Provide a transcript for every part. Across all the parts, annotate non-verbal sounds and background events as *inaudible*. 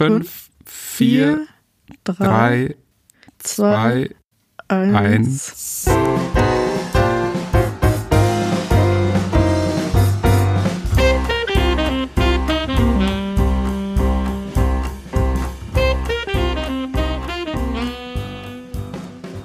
fünf, vier, drei, zwei, eins.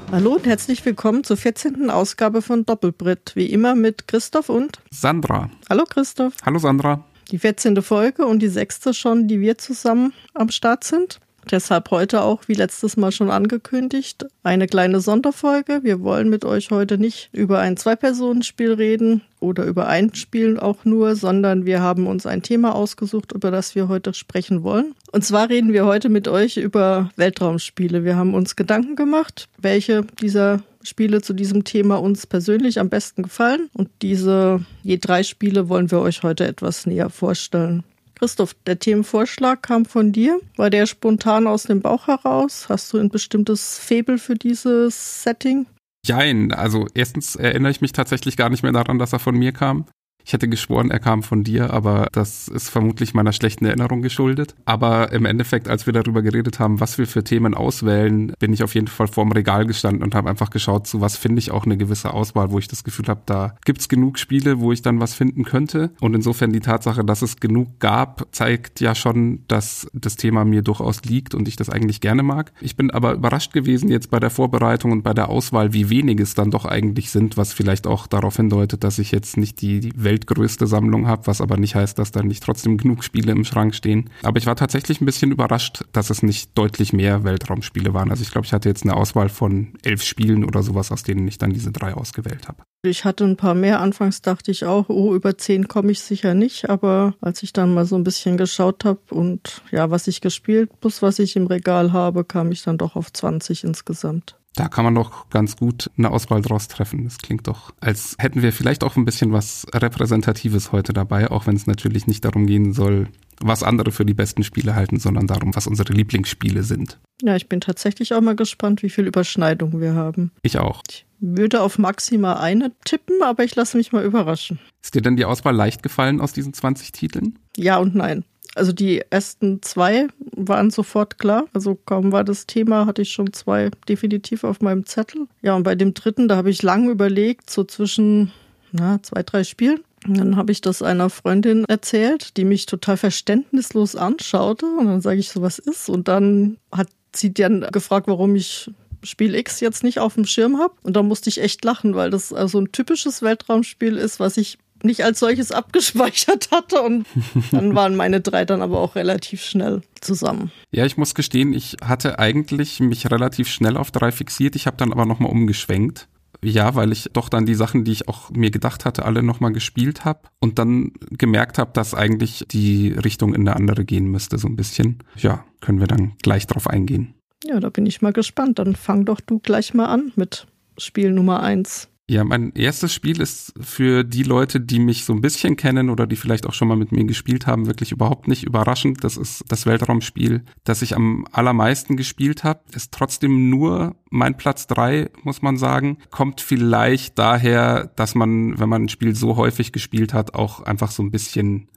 Hallo und herzlich willkommen zur 14. Ausgabe von Doppelbrett. Wie immer mit Christoph und Sandra. Hallo Christoph. Hallo Sandra. Die 14. Folge und die sechste schon, die wir zusammen am Start sind. Deshalb heute auch, wie letztes Mal schon angekündigt, eine kleine Sonderfolge. Wir wollen mit euch heute nicht über ein Zwei-Personen-Spiel reden oder über ein Spiel auch nur, sondern wir haben uns ein Thema ausgesucht, über das wir heute sprechen wollen. Und zwar reden wir heute mit euch über Weltraumspiele. Wir haben uns Gedanken gemacht, welche dieser Spiele zu diesem Thema uns persönlich am besten gefallen. Und diese je drei Spiele wollen wir euch heute etwas näher vorstellen. Christoph, der Themenvorschlag kam von dir. War der spontan aus dem Bauch heraus? Hast du ein bestimmtes Faible für dieses Setting? Jein, also erstens erinnere ich mich tatsächlich gar nicht mehr daran, dass er von mir kam. Ich hätte geschworen, er kam von dir, aber das ist vermutlich meiner schlechten Erinnerung geschuldet. Aber im Endeffekt, als wir darüber geredet haben, was wir für Themen auswählen, bin ich auf jeden Fall vorm Regal gestanden und habe einfach geschaut, zu was finde ich auch eine gewisse Auswahl, wo ich das Gefühl habe, da gibt's genug Spiele, wo ich dann was finden könnte. Und insofern die Tatsache, dass es genug gab, zeigt ja schon, dass das Thema mir durchaus liegt und ich das eigentlich gerne mag. Ich bin aber überrascht gewesen jetzt bei der Vorbereitung und bei der Auswahl, wie wenig es dann doch eigentlich sind, was vielleicht auch darauf hindeutet, dass ich jetzt nicht die, die Welt weltgrößte Sammlung habe, was aber nicht heißt, dass da nicht trotzdem genug Spiele im Schrank stehen. Aber ich war tatsächlich ein bisschen überrascht, dass es nicht deutlich mehr Weltraumspiele waren. Also ich glaube, ich hatte jetzt eine Auswahl von elf Spielen oder sowas, aus denen ich dann diese drei ausgewählt habe. Ich hatte ein paar mehr. Anfangs dachte ich auch, oh, über zehn komme ich sicher nicht. Aber als ich dann mal so ein bisschen geschaut habe und ja, was ich gespielt plus was ich im Regal habe, kam ich dann doch auf 20 insgesamt. Da kann man doch ganz gut eine Auswahl draus treffen. Das klingt doch, als hätten wir vielleicht auch ein bisschen was Repräsentatives heute dabei, auch wenn es natürlich nicht darum gehen soll, was andere für die besten Spiele halten, sondern darum, was unsere Lieblingsspiele sind. Ja, ich bin tatsächlich auch mal gespannt, wie viel Überschneidung wir haben. Ich auch. Ich würde auf maximal eine tippen, aber ich lasse mich mal überraschen. Ist dir denn die Auswahl leicht gefallen aus diesen 20 Titeln? Ja und nein. Also die ersten zwei waren sofort klar. Also kaum war das Thema, hatte ich schon zwei definitiv auf meinem Zettel. Ja, und bei dem dritten, da habe ich lange überlegt, so zwischen na, zwei, drei Spielen. Und dann habe ich das einer Freundin erzählt, die mich total verständnislos anschaute. Und dann sage ich so, was ist? Und dann hat sie dann gefragt, warum ich Spiel X jetzt nicht auf dem Schirm habe. Und da musste ich echt lachen, weil das also ein typisches Weltraumspiel ist, was ich nicht als solches abgespeichert hatte. Und dann waren meine drei dann aber auch relativ schnell zusammen. Ja, ich muss gestehen, ich hatte eigentlich mich relativ schnell auf drei fixiert. Ich habe dann aber nochmal umgeschwenkt. Ja, weil ich doch dann die Sachen, die ich auch mir gedacht hatte, alle nochmal gespielt habe und dann gemerkt habe, dass eigentlich die Richtung in eine andere gehen müsste, so ein bisschen. Ja, können wir dann gleich drauf eingehen. Ja, da bin ich mal gespannt. Dann fang doch du gleich mal an mit Spiel Nummer eins. Ja, mein erstes Spiel ist für die Leute, die mich so ein bisschen kennen oder die vielleicht auch schon mal mit mir gespielt haben, wirklich überhaupt nicht überraschend. Das ist das Weltraumspiel, das ich am allermeisten gespielt habe. Ist trotzdem nur mein Platz drei, muss man sagen. Kommt vielleicht daher, dass man, wenn man ein Spiel so häufig gespielt hat, auch einfach so ein bisschen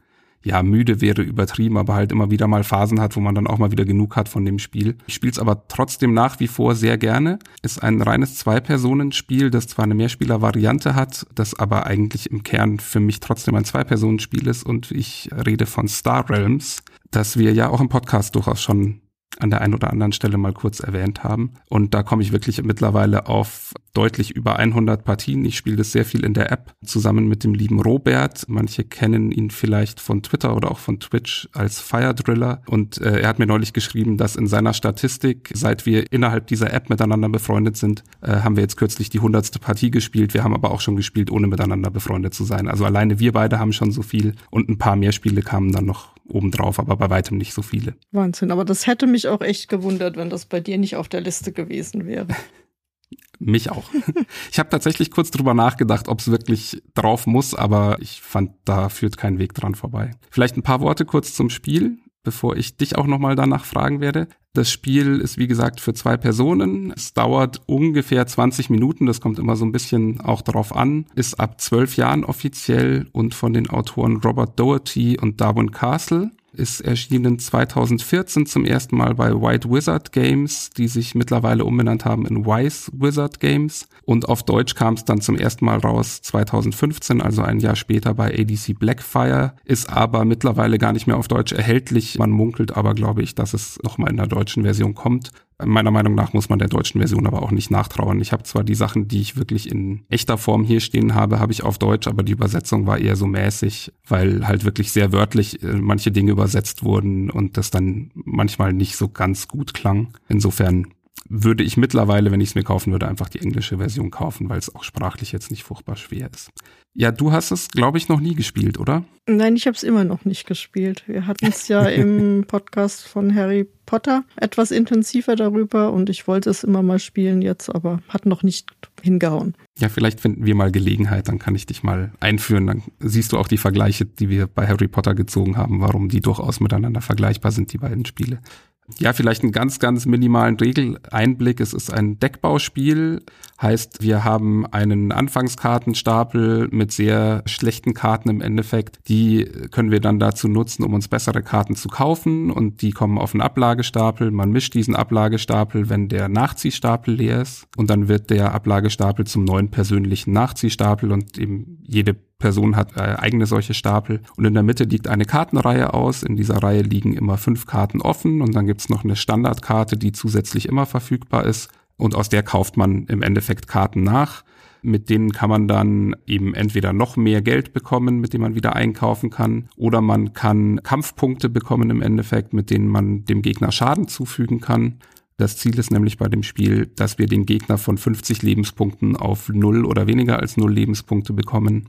ja, müde wäre übertrieben, aber halt immer wieder mal Phasen hat, wo man dann auch mal wieder genug hat von dem Spiel. Ich spiele es aber trotzdem nach wie vor sehr gerne. Ist ein reines Zwei-Personen-Spiel, das zwar eine Mehrspieler-Variante hat, das aber eigentlich im Kern für mich trotzdem ein Zwei-Personen-Spiel ist und ich rede von Star Realms, das wir ja auch im Podcast durchaus schon an der einen oder anderen Stelle mal kurz erwähnt haben. Und da komme ich wirklich mittlerweile auf deutlich über 100 Partien. Ich spiele das sehr viel in der App zusammen mit dem lieben Robert. Manche kennen ihn vielleicht von Twitter oder auch von Twitch als Fire Driller. Und äh, er hat mir neulich geschrieben, dass in seiner Statistik, seit wir innerhalb dieser App miteinander befreundet sind, äh, haben wir jetzt kürzlich die hundertste Partie gespielt. Wir haben aber auch schon gespielt, ohne miteinander befreundet zu sein. Also alleine wir beide haben schon so viel und ein paar mehr Spiele kamen dann noch obendrauf, aber bei weitem nicht so viele. Wahnsinn, aber das hätte mich auch echt gewundert, wenn das bei dir nicht auf der Liste gewesen wäre. *laughs* Mich auch. *laughs* Ich habe tatsächlich kurz drüber nachgedacht, ob es wirklich drauf muss, aber ich fand, da führt kein Weg dran vorbei. Vielleicht ein paar Worte kurz zum Spiel, bevor ich dich auch nochmal danach fragen werde. Das Spiel ist wie gesagt für zwei Personen. Es dauert ungefähr 20 Minuten. Das kommt immer so ein bisschen auch drauf an. Ist ab zwölf Jahren offiziell und von den Autoren Robert Doherty und Darwin Castle ist erschienen 2014 zum ersten Mal bei White Wizard Games, die sich mittlerweile umbenannt haben in Wise Wizard Games. Und auf Deutsch kam es dann zum ersten Mal raus 2015, also ein Jahr später bei ADC Blackfire, ist aber mittlerweile gar nicht mehr auf Deutsch erhältlich. Man munkelt aber, glaube ich, dass es nochmal in der deutschen Version kommt. Meiner Meinung nach muss man der deutschen Version aber auch nicht nachtrauern. Ich habe zwar die Sachen, die ich wirklich in echter Form hier stehen habe, habe ich auf Deutsch, aber die Übersetzung war eher so mäßig, weil halt wirklich sehr wörtlich äh, manche Dinge übersetzt wurden und das dann manchmal nicht so ganz gut klang. Insofern würde ich mittlerweile, wenn ich es mir kaufen würde, einfach die englische Version kaufen, weil es auch sprachlich jetzt nicht furchtbar schwer ist. Ja, du hast es, glaube ich, noch nie gespielt, oder? Nein, ich habe es immer noch nicht gespielt. Wir hatten es ja *laughs* im Podcast von Harry Potter etwas intensiver darüber und ich wollte es immer mal spielen jetzt, aber hat noch nicht hingehauen. Ja, vielleicht finden wir mal Gelegenheit, dann kann ich dich mal einführen. Dann siehst du auch die Vergleiche, die wir bei Harry Potter gezogen haben, warum die durchaus miteinander vergleichbar sind, die beiden Spiele. Ja, vielleicht einen ganz, ganz minimalen Regeleinblick. Es ist ein Deckbauspiel. Heißt, wir haben einen Anfangskartenstapel mit sehr schlechten Karten im Endeffekt. Die können wir dann dazu nutzen, um uns bessere Karten zu kaufen. Und die kommen auf einen Ablagestapel. Man mischt diesen Ablagestapel, wenn der Nachziehstapel leer ist. Und dann wird der Ablagestapel zum neuen persönlichen Nachziehstapel und eben jede Person hat äh, eigene solche Stapel. Und in der Mitte liegt eine Kartenreihe aus. In dieser Reihe liegen immer fünf Karten offen und dann gibt's noch eine Standardkarte, die zusätzlich immer verfügbar ist. Und aus der kauft man im Endeffekt Karten nach. Mit denen kann man dann eben entweder noch mehr Geld bekommen, mit dem man wieder einkaufen kann, oder man kann Kampfpunkte bekommen im Endeffekt, mit denen man dem Gegner Schaden zufügen kann. Das Ziel ist nämlich bei dem Spiel, dass wir den Gegner von 50 Lebenspunkten auf null oder weniger als null Lebenspunkte bekommen.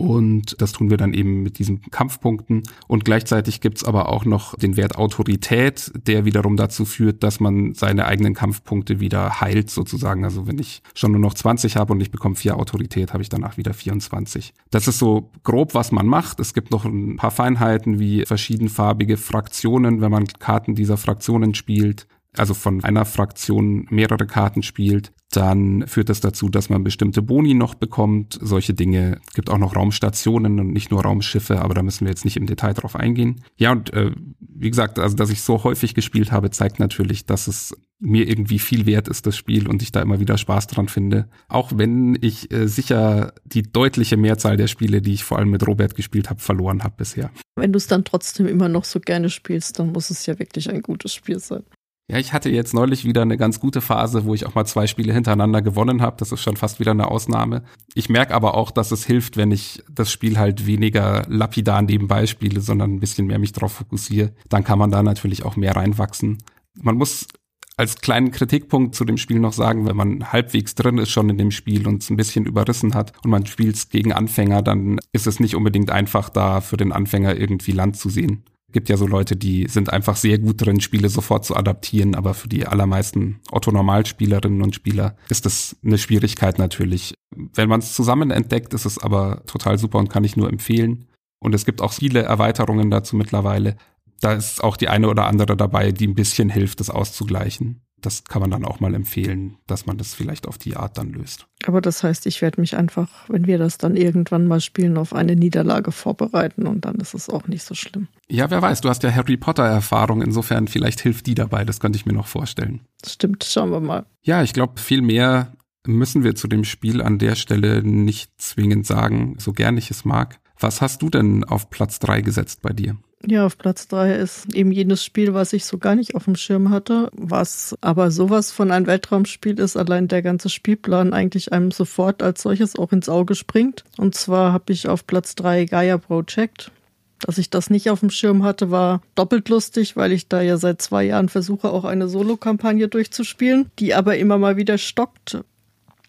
Und das tun wir dann eben mit diesen Kampfpunkten. Und gleichzeitig gibt's aber auch noch den Wert Autorität, der wiederum dazu führt, dass man seine eigenen Kampfpunkte wieder heilt sozusagen. Also wenn ich schon nur noch 20 habe und ich bekomme vier Autorität, habe ich danach wieder 24. Das ist so grob, was man macht. Es gibt noch ein paar Feinheiten wie verschiedenfarbige Fraktionen, wenn man Karten dieser Fraktionen spielt also von einer Fraktion mehrere Karten spielt, dann führt das dazu, dass man bestimmte Boni noch bekommt. Solche Dinge. Es gibt auch noch Raumstationen und nicht nur Raumschiffe, aber da müssen wir jetzt nicht im Detail drauf eingehen. Ja, und äh, wie gesagt, also dass ich so häufig gespielt habe, zeigt natürlich, dass es mir irgendwie viel wert ist, das Spiel, und ich da immer wieder Spaß dran finde. Auch wenn ich äh, sicher die deutliche Mehrzahl der Spiele, die ich vor allem mit Robert gespielt habe, verloren habe bisher. Wenn du es dann trotzdem immer noch so gerne spielst, dann muss es ja wirklich ein gutes Spiel sein. Ja, ich hatte jetzt neulich wieder eine ganz gute Phase, wo ich auch mal zwei Spiele hintereinander gewonnen habe. Das ist schon fast wieder eine Ausnahme. Ich merke aber auch, dass es hilft, wenn ich das Spiel halt weniger lapidar nebenbei spiele, sondern ein bisschen mehr mich drauf fokussiere. Dann kann man da natürlich auch mehr reinwachsen. Man muss als kleinen Kritikpunkt zu dem Spiel noch sagen, wenn man halbwegs drin ist schon in dem Spiel und es ein bisschen überrissen hat und man spielt es gegen Anfänger, dann ist es nicht unbedingt einfach da für den Anfänger irgendwie Land zu sehen gibt ja so Leute, die sind einfach sehr gut drin, Spiele sofort zu adaptieren, aber für die allermeisten Otto-Normalspielerinnen und Spieler ist das eine Schwierigkeit natürlich. Wenn man es zusammen entdeckt, ist es aber total super und kann ich nur empfehlen. Und es gibt auch viele Erweiterungen dazu mittlerweile. Da ist auch die eine oder andere dabei, die ein bisschen hilft, das auszugleichen das kann man dann auch mal empfehlen, dass man das vielleicht auf die Art dann löst. Aber das heißt, ich werde mich einfach, wenn wir das dann irgendwann mal spielen, auf eine Niederlage vorbereiten und dann ist es auch nicht so schlimm. Ja, wer weiß, du hast ja Harry Potter Erfahrung, insofern vielleicht hilft die dabei, das könnte ich mir noch vorstellen. Stimmt, schauen wir mal. Ja, ich glaube, viel mehr müssen wir zu dem Spiel an der Stelle nicht zwingend sagen, so gern ich es mag. Was hast du denn auf Platz drei gesetzt bei dir? Ja, auf Platz drei ist eben jenes Spiel, was ich so gar nicht auf dem Schirm hatte, was aber sowas von ein Weltraumspiel ist, allein der ganze Spielplan eigentlich einem sofort als solches auch ins Auge springt. Und zwar habe ich auf Platz drei Gaia Project. Dass ich das nicht auf dem Schirm hatte, war doppelt lustig, weil ich da ja seit zwei Jahren versuche, auch eine Solo-Kampagne durchzuspielen, die aber immer mal wieder stockt,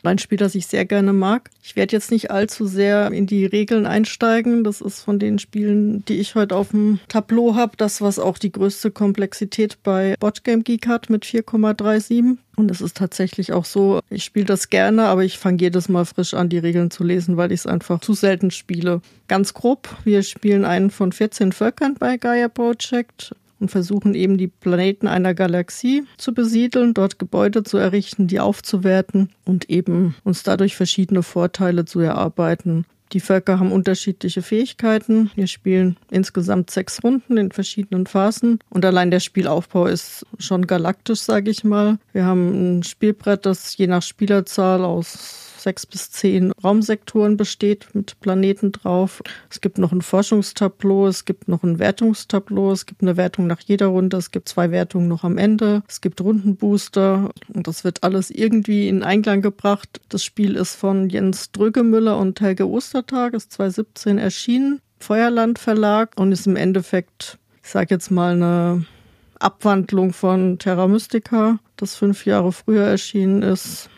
ein Spiel, das ich sehr gerne mag. Ich werde jetzt nicht allzu sehr in die Regeln einsteigen. Das ist von den Spielen, die ich heute auf dem Tableau habe, das, was auch die größte Komplexität bei Botgame Geek hat mit 4,37. Und es ist tatsächlich auch so, ich spiele das gerne, aber ich fange jedes Mal frisch an, die Regeln zu lesen, weil ich es einfach zu selten spiele. Ganz grob, wir spielen einen von 14 Völkern bei Gaia Project und versuchen eben die Planeten einer Galaxie zu besiedeln, dort Gebäude zu errichten, die aufzuwerten und eben uns dadurch verschiedene Vorteile zu erarbeiten. Die Völker haben unterschiedliche Fähigkeiten. Wir spielen insgesamt sechs Runden in verschiedenen Phasen und allein der Spielaufbau ist schon galaktisch, sage ich mal. Wir haben ein Spielbrett, das je nach Spielerzahl aus sechs bis zehn Raumsektoren besteht mit Planeten drauf. Es gibt noch ein Forschungstableau, es gibt noch ein Wertungstableau, es gibt eine Wertung nach jeder Runde, es gibt zwei Wertungen noch am Ende, es gibt Rundenbooster und das wird alles irgendwie in Einklang gebracht. Das Spiel ist von Jens Drögemüller und Helge Ostertag, ist 2017 erschienen, Feuerland Verlag und ist im Endeffekt, ich sage jetzt mal eine Abwandlung von Terra Mystica, das fünf Jahre früher erschienen ist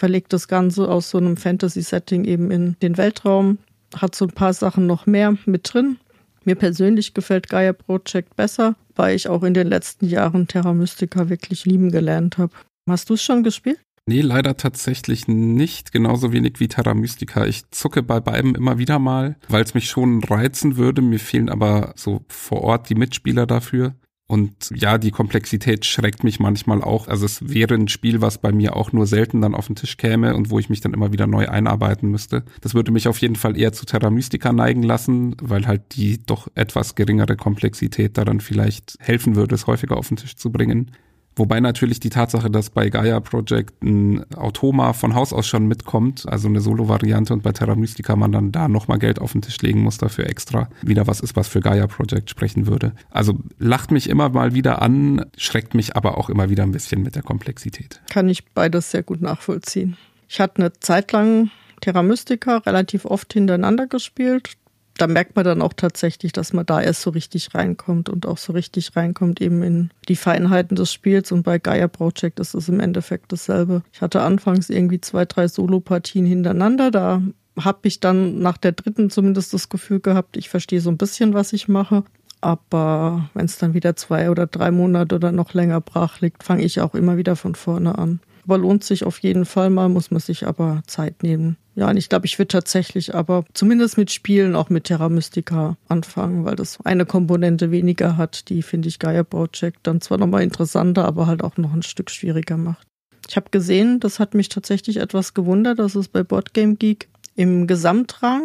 verlegt das Ganze aus so einem Fantasy-Setting eben in den Weltraum, hat so ein paar Sachen noch mehr mit drin. Mir persönlich gefällt Gaia Project besser, weil ich auch in den letzten Jahren Terra Mystica wirklich lieben gelernt habe. Hast du es schon gespielt? Nee, leider tatsächlich nicht. Genauso wenig wie Terra Mystica. Ich zucke bei beiden immer wieder mal, weil es mich schon reizen würde. Mir fehlen aber so vor Ort die Mitspieler dafür. Und ja, die Komplexität schreckt mich manchmal auch. Also es wäre ein Spiel, was bei mir auch nur selten dann auf den Tisch käme und wo ich mich dann immer wieder neu einarbeiten müsste. Das würde mich auf jeden Fall eher zu Terra Mystica neigen lassen, weil halt die doch etwas geringere Komplexität daran vielleicht helfen würde, es häufiger auf den Tisch zu bringen. Wobei natürlich die Tatsache, dass bei Gaia Project ein Automa von Haus aus schon mitkommt, also eine Solo-Variante und bei Terra Mystica man dann da nochmal Geld auf den Tisch legen muss dafür extra, wieder was ist, was für Gaia Project sprechen würde. Also lacht mich immer mal wieder an, schreckt mich aber auch immer wieder ein bisschen mit der Komplexität. Kann ich beides sehr gut nachvollziehen. Ich hatte eine Zeit lang Terra Mystica relativ oft hintereinander gespielt da merkt man dann auch tatsächlich, dass man da erst so richtig reinkommt und auch so richtig reinkommt eben in die Feinheiten des Spiels. Und bei Gaia Project ist es im Endeffekt dasselbe. Ich hatte anfangs irgendwie zwei, drei Solo-Partien hintereinander. Da habe ich dann nach der dritten zumindest das Gefühl gehabt, ich verstehe so ein bisschen, was ich mache. Aber wenn es dann wieder zwei oder drei Monate oder noch länger brach liegt, fange ich auch immer wieder von vorne an. Aber lohnt sich auf jeden Fall mal, muss man sich aber Zeit nehmen. Ja, und ich glaube, ich würde tatsächlich aber zumindest mit Spielen auch mit Terra Mystica anfangen, weil das eine Komponente weniger hat, die finde ich Gaia Project dann zwar nochmal interessanter, aber halt auch noch ein Stück schwieriger macht. Ich habe gesehen, das hat mich tatsächlich etwas gewundert, dass es bei Boardgame Geek im Gesamtrang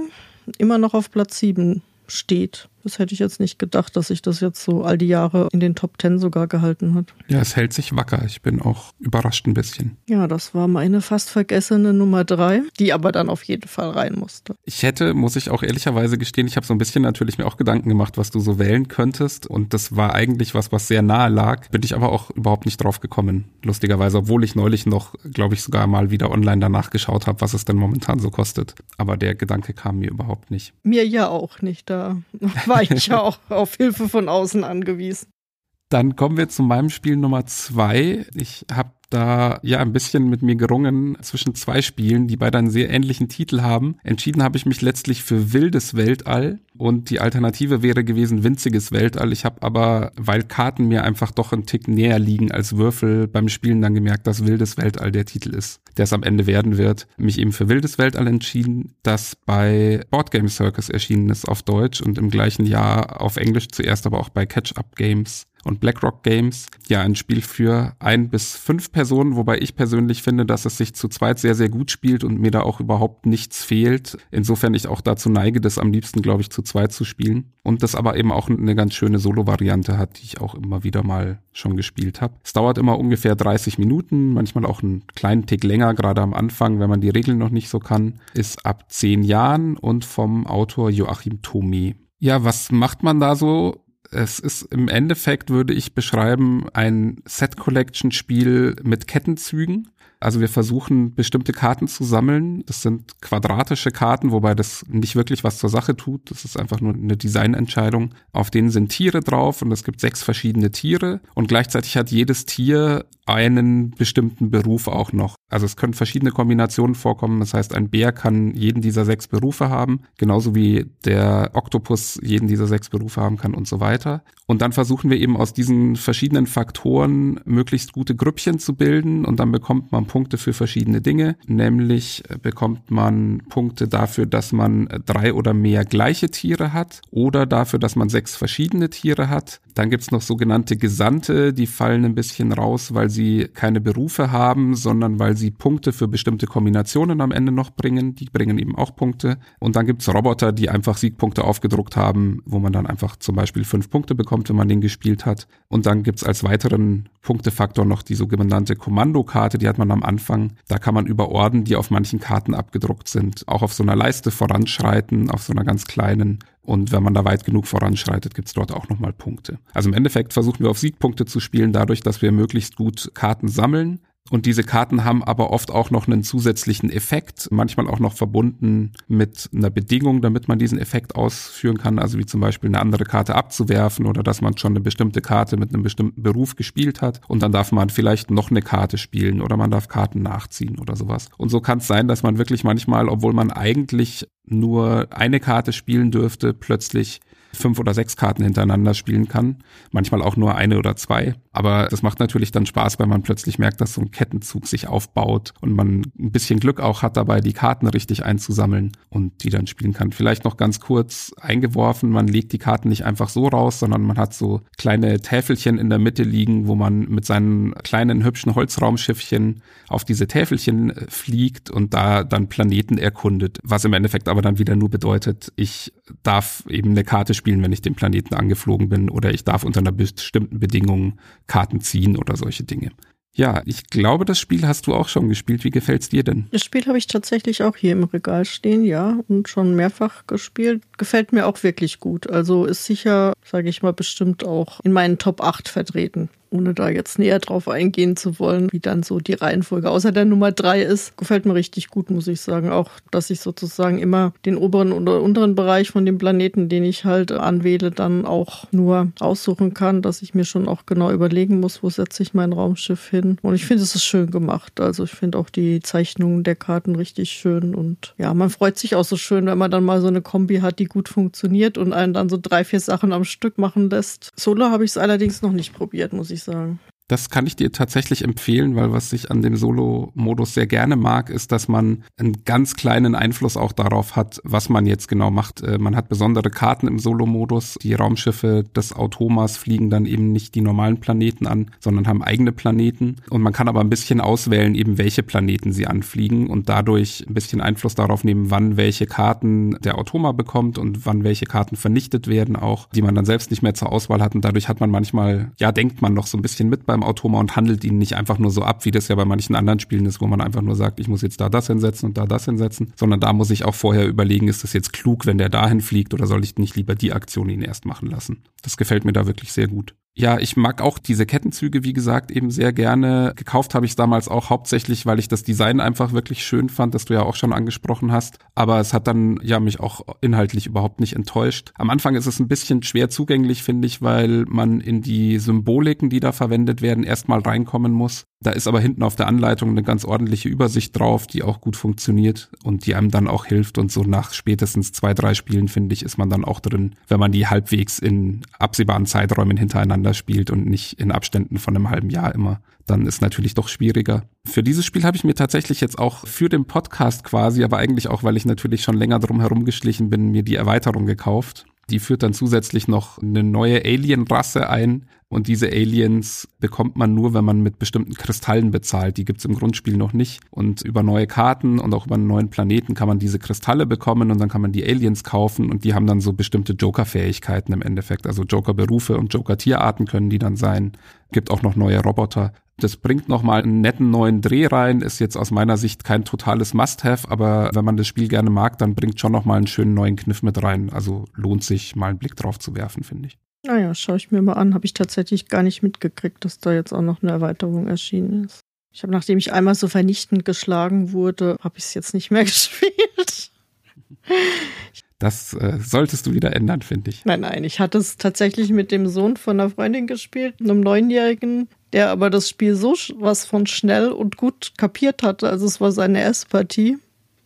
immer noch auf Platz 7 steht. Das hätte ich jetzt nicht gedacht, dass sich das jetzt so all die Jahre in den Top Ten sogar gehalten hat. Ja, es hält sich wacker. Ich bin auch überrascht ein bisschen. Ja, das war meine fast vergessene Nummer drei, die aber dann auf jeden Fall rein musste. Ich hätte, muss ich auch ehrlicherweise gestehen, ich habe so ein bisschen natürlich mir auch Gedanken gemacht, was du so wählen könntest. Und das war eigentlich was, was sehr nahe lag. Bin ich aber auch überhaupt nicht drauf gekommen, lustigerweise, obwohl ich neulich noch, glaube ich, sogar mal wieder online danach geschaut habe, was es denn momentan so kostet. Aber der Gedanke kam mir überhaupt nicht. Mir ja auch nicht. Da *laughs* war war ich ja auch auf Hilfe von außen angewiesen. Dann kommen wir zu meinem Spiel Nummer zwei. Ich habe da ja ein bisschen mit mir gerungen zwischen zwei Spielen, die beide einen sehr ähnlichen Titel haben. Entschieden habe ich mich letztlich für Wildes Weltall und die Alternative wäre gewesen Winziges Weltall. Ich habe aber, weil Karten mir einfach doch ein Tick näher liegen als Würfel, beim Spielen dann gemerkt, dass Wildes Weltall der Titel ist, der es am Ende werden wird. Mich eben für Wildes Weltall entschieden, das bei Boardgame Circus erschienen ist auf Deutsch und im gleichen Jahr auf Englisch zuerst aber auch bei Catch-Up Games und BlackRock Games. Ja, ein Spiel für ein bis fünf Personen, wobei ich persönlich finde, dass es sich zu zweit sehr, sehr gut spielt und mir da auch überhaupt nichts fehlt. Insofern ich auch dazu neige, das am liebsten, glaube ich, zu zweit zu spielen. Und das aber eben auch eine ganz schöne Solo-Variante hat, die ich auch immer wieder mal schon gespielt habe. Es dauert immer ungefähr 30 Minuten, manchmal auch einen kleinen Tick länger, gerade am Anfang, wenn man die Regeln noch nicht so kann. Ist ab zehn Jahren und vom Autor Joachim Thome. Ja, was macht man da so? Es ist im Endeffekt, würde ich beschreiben, ein Set-Collection-Spiel mit Kettenzügen. Also wir versuchen bestimmte Karten zu sammeln. Das sind quadratische Karten, wobei das nicht wirklich was zur Sache tut. Das ist einfach nur eine Designentscheidung. Auf denen sind Tiere drauf und es gibt sechs verschiedene Tiere und gleichzeitig hat jedes Tier einen bestimmten Beruf auch noch. Also es können verschiedene Kombinationen vorkommen. Das heißt, ein Bär kann jeden dieser sechs Berufe haben, genauso wie der Oktopus jeden dieser sechs Berufe haben kann und so weiter. Und dann versuchen wir eben aus diesen verschiedenen Faktoren möglichst gute Grüppchen zu bilden und dann bekommt man Punkte für verschiedene Dinge. Nämlich bekommt man Punkte dafür, dass man drei oder mehr gleiche Tiere hat oder dafür, dass man sechs verschiedene Tiere hat. Dann gibt's noch sogenannte Gesandte, die fallen ein bisschen raus, weil sie keine Berufe haben, sondern weil sie Punkte für bestimmte Kombinationen am Ende noch bringen. Die bringen eben auch Punkte. Und dann gibt's Roboter, die einfach Siegpunkte aufgedruckt haben, wo man dann einfach zum Beispiel fünf Punkte bekommt, wenn man den gespielt hat. Und dann gibt's als weiteren Punktefaktor noch die sogenannte Kommandokarte, die hat man am Anfang. Da kann man über Orden, die auf manchen Karten abgedruckt sind, auch auf so einer Leiste voranschreiten, auf so einer ganz kleinen und wenn man da weit genug voranschreitet, gibt's dort auch nochmal Punkte. Also im Endeffekt versuchen wir auf Siegpunkte zu spielen, dadurch, dass wir möglichst gut Karten sammeln, und diese Karten haben aber oft auch noch einen zusätzlichen Effekt, manchmal auch noch verbunden mit einer Bedingung, damit man diesen Effekt ausführen kann. Also wie zum Beispiel eine andere Karte abzuwerfen oder dass man schon eine bestimmte Karte mit einem bestimmten Beruf gespielt hat und dann darf man vielleicht noch eine Karte spielen oder man darf Karten nachziehen oder sowas. Und so kann es sein, dass man wirklich manchmal, obwohl man eigentlich nur eine Karte spielen dürfte, plötzlich fünf oder sechs Karten hintereinander spielen kann. Manchmal auch nur eine oder zwei. Aber das macht natürlich dann Spaß, weil man plötzlich merkt, dass so ein Kettenzug sich aufbaut und man ein bisschen Glück auch hat dabei, die Karten richtig einzusammeln und die dann spielen kann. Vielleicht noch ganz kurz eingeworfen, man legt die Karten nicht einfach so raus, sondern man hat so kleine Täfelchen in der Mitte liegen, wo man mit seinen kleinen hübschen Holzraumschiffchen auf diese Täfelchen äh, fliegt und da dann Planeten erkundet, was im Endeffekt aber dann wieder nur bedeutet, ich darf eben eine Karte spielen, wenn ich den Planeten angeflogen bin oder ich darf unter einer bestimmten Bedingung Karten ziehen oder solche Dinge. Ja, ich glaube, das Spiel hast du auch schon gespielt. Wie gefällt's dir denn? Das Spiel habe ich tatsächlich auch hier im Regal stehen, ja, und schon mehrfach gespielt. Gefällt mir auch wirklich gut. Also ist sicher, sage ich mal, bestimmt auch in meinen Top 8 vertreten ohne da jetzt näher drauf eingehen zu wollen, wie dann so die Reihenfolge außer der Nummer drei ist. Gefällt mir richtig gut, muss ich sagen. Auch, dass ich sozusagen immer den oberen oder unteren Bereich von dem Planeten, den ich halt anwähle, dann auch nur aussuchen kann, dass ich mir schon auch genau überlegen muss, wo setze ich mein Raumschiff hin. Und ich finde, es ist schön gemacht. Also ich finde auch die Zeichnungen der Karten richtig schön. Und ja, man freut sich auch so schön, wenn man dann mal so eine Kombi hat, die gut funktioniert und einen dann so drei, vier Sachen am Stück machen lässt. Solo habe ich es allerdings noch nicht probiert, muss ich sagen. Das kann ich dir tatsächlich empfehlen, weil was ich an dem Solo-Modus sehr gerne mag, ist, dass man einen ganz kleinen Einfluss auch darauf hat, was man jetzt genau macht. Äh, man hat besondere Karten im Solo-Modus. Die Raumschiffe des Automas fliegen dann eben nicht die normalen Planeten an, sondern haben eigene Planeten. Und man kann aber ein bisschen auswählen, eben welche Planeten sie anfliegen und dadurch ein bisschen Einfluss darauf nehmen, wann welche Karten der Automa bekommt und wann welche Karten vernichtet werden auch, die man dann selbst nicht mehr zur Auswahl hat. Und dadurch hat man manchmal, ja, denkt man noch so ein bisschen mit bei beim Automa und handelt ihn nicht einfach nur so ab, wie das ja bei manchen anderen Spielen ist, wo man einfach nur sagt, ich muss jetzt da das hinsetzen und da das hinsetzen, sondern da muss ich auch vorher überlegen, ist das jetzt klug, wenn der dahin fliegt oder soll ich nicht lieber die Aktion ihn erst machen lassen? Das gefällt mir da wirklich sehr gut. Ja, ich mag auch diese Kettenzüge, wie gesagt, eben sehr gerne. Gekauft habe ich es damals auch hauptsächlich, weil ich das Design einfach wirklich schön fand, das du ja auch schon angesprochen hast. Aber es hat dann ja mich auch inhaltlich überhaupt nicht enttäuscht. Am Anfang ist es ein bisschen schwer zugänglich, finde ich, weil man in die Symboliken, die da verwendet werden, erstmal reinkommen muss. Da ist aber hinten auf der Anleitung eine ganz ordentliche Übersicht drauf, die auch gut funktioniert und die einem dann auch hilft. Und so nach spätestens zwei, drei Spielen, finde ich, ist man dann auch drin, wenn man die halbwegs in absehbaren Zeiträumen hintereinander spielt und nicht in Abständen von einem halben Jahr immer. Dann ist natürlich doch schwieriger. Für dieses Spiel habe ich mir tatsächlich jetzt auch für den Podcast quasi, aber eigentlich auch, weil ich natürlich schon länger drum herum geschlichen bin, mir die Erweiterung gekauft. Die führt dann zusätzlich noch eine neue Alien-Rasse ein. Und diese Aliens bekommt man nur, wenn man mit bestimmten Kristallen bezahlt. Die gibt's im Grundspiel noch nicht. Und über neue Karten und auch über einen neuen Planeten kann man diese Kristalle bekommen und dann kann man die Aliens kaufen und die haben dann so bestimmte Joker-Fähigkeiten im Endeffekt. Also Joker-Berufe und Joker-Tierarten können die dann sein. Gibt auch noch neue Roboter. Das bringt nochmal einen netten neuen Dreh rein, ist jetzt aus meiner Sicht kein totales Must-Have, aber wenn man das Spiel gerne mag, dann bringt schon nochmal einen schönen neuen Kniff mit rein. Also lohnt sich mal einen Blick drauf zu werfen, finde ich. Naja, schaue ich mir mal an. Habe ich tatsächlich gar nicht mitgekriegt, dass da jetzt auch noch eine Erweiterung erschienen ist. Ich habe, nachdem ich einmal so vernichtend geschlagen wurde, habe ich es jetzt nicht mehr *laughs* gespielt. Das äh, solltest du wieder ändern, finde ich. Nein, nein, ich hatte es tatsächlich mit dem Sohn von einer Freundin gespielt, einem Neunjährigen, der aber das Spiel so was von schnell und gut kapiert hatte. Also es war seine erste Partie,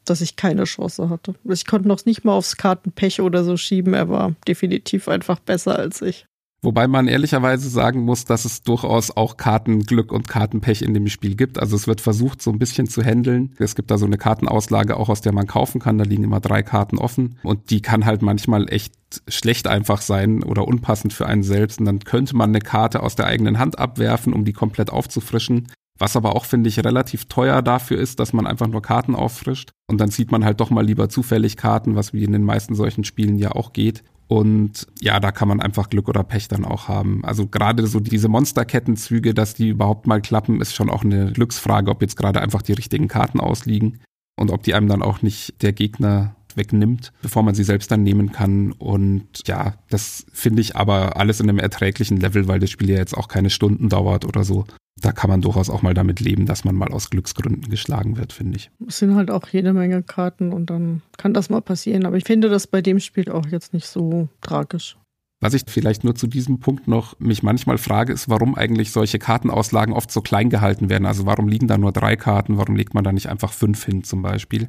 dass ich keine Chance hatte. Ich konnte noch nicht mal aufs Kartenpech oder so schieben. Er war definitiv einfach besser als ich. Wobei man ehrlicherweise sagen muss, dass es durchaus auch Kartenglück und Kartenpech in dem Spiel gibt. Also es wird versucht, so ein bisschen zu handeln. Es gibt da so eine Kartenauslage auch, aus der man kaufen kann. Da liegen immer drei Karten offen. Und die kann halt manchmal echt schlecht einfach sein oder unpassend für einen selbst. Und dann könnte man eine Karte aus der eigenen Hand abwerfen, um die komplett aufzufrischen. Was aber auch, finde ich, relativ teuer dafür ist, dass man einfach nur Karten auffrischt. Und dann zieht man halt doch mal lieber zufällig Karten, was wie in den meisten solchen Spielen ja auch geht. Und ja, da kann man einfach Glück oder Pech dann auch haben. Also gerade so diese Monsterkettenzüge, dass die überhaupt mal klappen, ist schon auch eine Glücksfrage, ob jetzt gerade einfach die richtigen Karten ausliegen und ob die einem dann auch nicht der Gegner wegnimmt, bevor man sie selbst dann nehmen kann. Und ja, das finde ich aber alles in einem erträglichen Level, weil das Spiel ja jetzt auch keine Stunden dauert oder so da kann man durchaus auch mal damit leben, dass man mal aus Glücksgründen geschlagen wird, finde ich. Es sind halt auch jede Menge Karten und dann kann das mal passieren. Aber ich finde das bei dem Spiel auch jetzt nicht so tragisch. Was ich vielleicht nur zu diesem Punkt noch mich manchmal frage, ist, warum eigentlich solche Kartenauslagen oft so klein gehalten werden. Also warum liegen da nur drei Karten? Warum legt man da nicht einfach fünf hin zum Beispiel?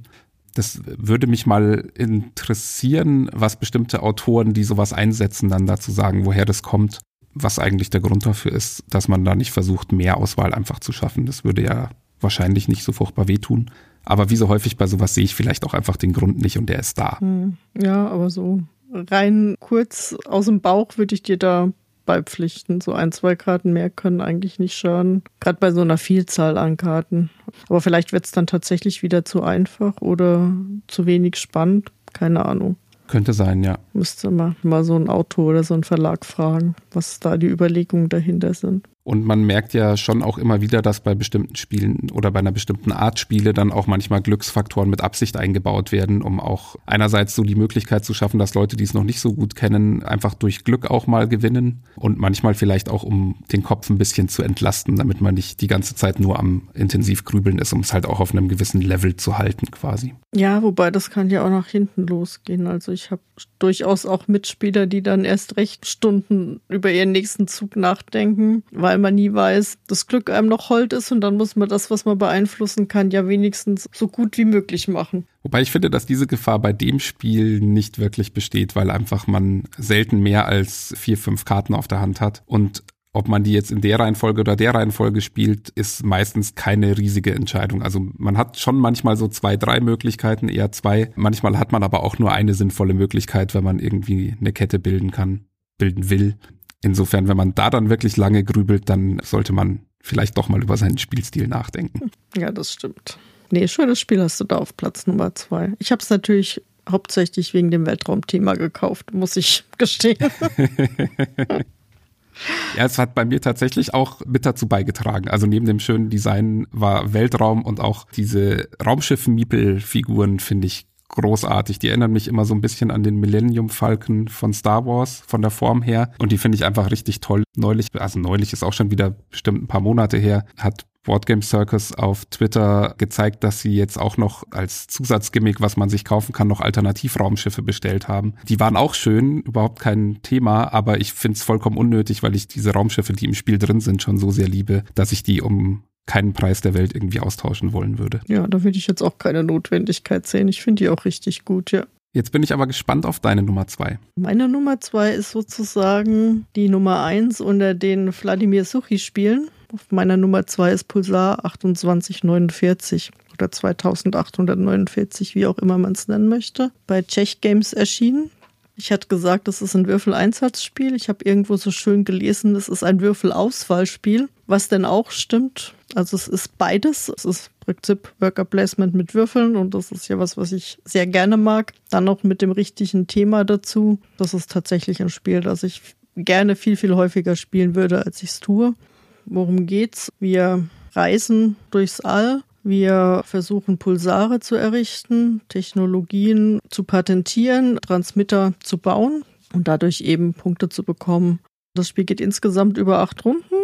Das würde mich mal interessieren, was bestimmte Autoren, die sowas einsetzen, dann dazu sagen, woher das kommt was eigentlich der Grund dafür ist, dass man da nicht versucht, mehr Auswahl einfach zu schaffen. Das würde ja wahrscheinlich nicht so furchtbar wehtun. Aber wie so häufig bei sowas sehe ich vielleicht auch einfach den Grund nicht und der ist da. Hm. Ja, aber so rein kurz aus dem Bauch würde ich dir da beipflichten. So ein, zwei Karten mehr können eigentlich nicht schaden. Gerade bei so einer Vielzahl an Karten. Aber vielleicht wird es dann tatsächlich wieder zu einfach oder zu wenig spannend. Keine Ahnung. Könnte sein, ja. Müsste man mal so ein Autor oder so ein Verlag fragen, was da die Überlegungen dahinter sind. Und man merkt ja schon auch immer wieder, dass bei bestimmten Spielen oder bei einer bestimmten Art Spiele dann auch manchmal Glücksfaktoren mit Absicht eingebaut werden, um auch einerseits so die Möglichkeit zu schaffen, dass Leute, die es noch nicht so gut kennen, einfach durch Glück auch mal gewinnen und manchmal vielleicht auch, um den Kopf ein bisschen zu entlasten, damit man nicht die ganze Zeit nur am intensiv grübeln ist, um es halt auch auf einem gewissen Level zu halten quasi. Ja, wobei das kann ja auch nach hinten losgehen. Also ich habe durchaus auch Mitspieler, die dann erst recht Stunden über ihren nächsten Zug nachdenken, weil man nie weiß, das Glück einem noch hold ist und dann muss man das, was man beeinflussen kann, ja wenigstens so gut wie möglich machen. Wobei ich finde, dass diese Gefahr bei dem Spiel nicht wirklich besteht, weil einfach man selten mehr als vier, fünf Karten auf der Hand hat und ob man die jetzt in der Reihenfolge oder der Reihenfolge spielt, ist meistens keine riesige Entscheidung. Also man hat schon manchmal so zwei, drei Möglichkeiten, eher zwei. Manchmal hat man aber auch nur eine sinnvolle Möglichkeit, wenn man irgendwie eine Kette bilden kann, bilden will. Insofern, wenn man da dann wirklich lange grübelt, dann sollte man vielleicht doch mal über seinen Spielstil nachdenken. Ja, das stimmt. Nee, schönes Spiel hast du da auf Platz Nummer zwei. Ich habe es natürlich hauptsächlich wegen dem Weltraumthema gekauft, muss ich *laughs* gestehen. *laughs* Ja, es hat bei mir tatsächlich auch mit dazu beigetragen. Also neben dem schönen Design war Weltraum und auch diese Raumschiff-Miepel-Figuren finde ich großartig. Die erinnern mich immer so ein bisschen an den Millennium Falcon von Star Wars von der Form her und die finde ich einfach richtig toll. Neulich, also neulich ist auch schon wieder bestimmt ein paar Monate her, hat Boardgame Circus auf Twitter gezeigt, dass sie jetzt auch noch als Zusatzgimmick, was man sich kaufen kann, noch Alternativraumschiffe bestellt haben. Die waren auch schön, überhaupt kein Thema, aber ich finde es vollkommen unnötig, weil ich diese Raumschiffe, die im Spiel drin sind, schon so sehr liebe, dass ich die um keinen Preis der Welt irgendwie austauschen wollen würde. Ja, da würde ich jetzt auch keine Notwendigkeit sehen. Ich finde die auch richtig gut, ja. Jetzt bin ich aber gespannt auf deine Nummer zwei. Meine Nummer zwei ist sozusagen die Nummer eins unter den Wladimir Suchi-Spielen. Auf meiner Nummer zwei ist Pulsar 2849 oder 2849, wie auch immer man es nennen möchte. Bei Czech Games erschienen. Ich hatte gesagt, das ist ein Würfeleinsatzspiel. Ich habe irgendwo so schön gelesen, es ist ein Würfelauswahlspiel, was denn auch stimmt. Also es ist beides. Es ist im Prinzip Worker Placement mit Würfeln und das ist ja was, was ich sehr gerne mag. Dann noch mit dem richtigen Thema dazu. Das ist tatsächlich ein Spiel, das ich gerne viel, viel häufiger spielen würde, als ich es tue. Worum geht's? Wir reisen durchs All wir versuchen Pulsare zu errichten, Technologien zu patentieren, Transmitter zu bauen und dadurch eben Punkte zu bekommen. Das Spiel geht insgesamt über acht Runden.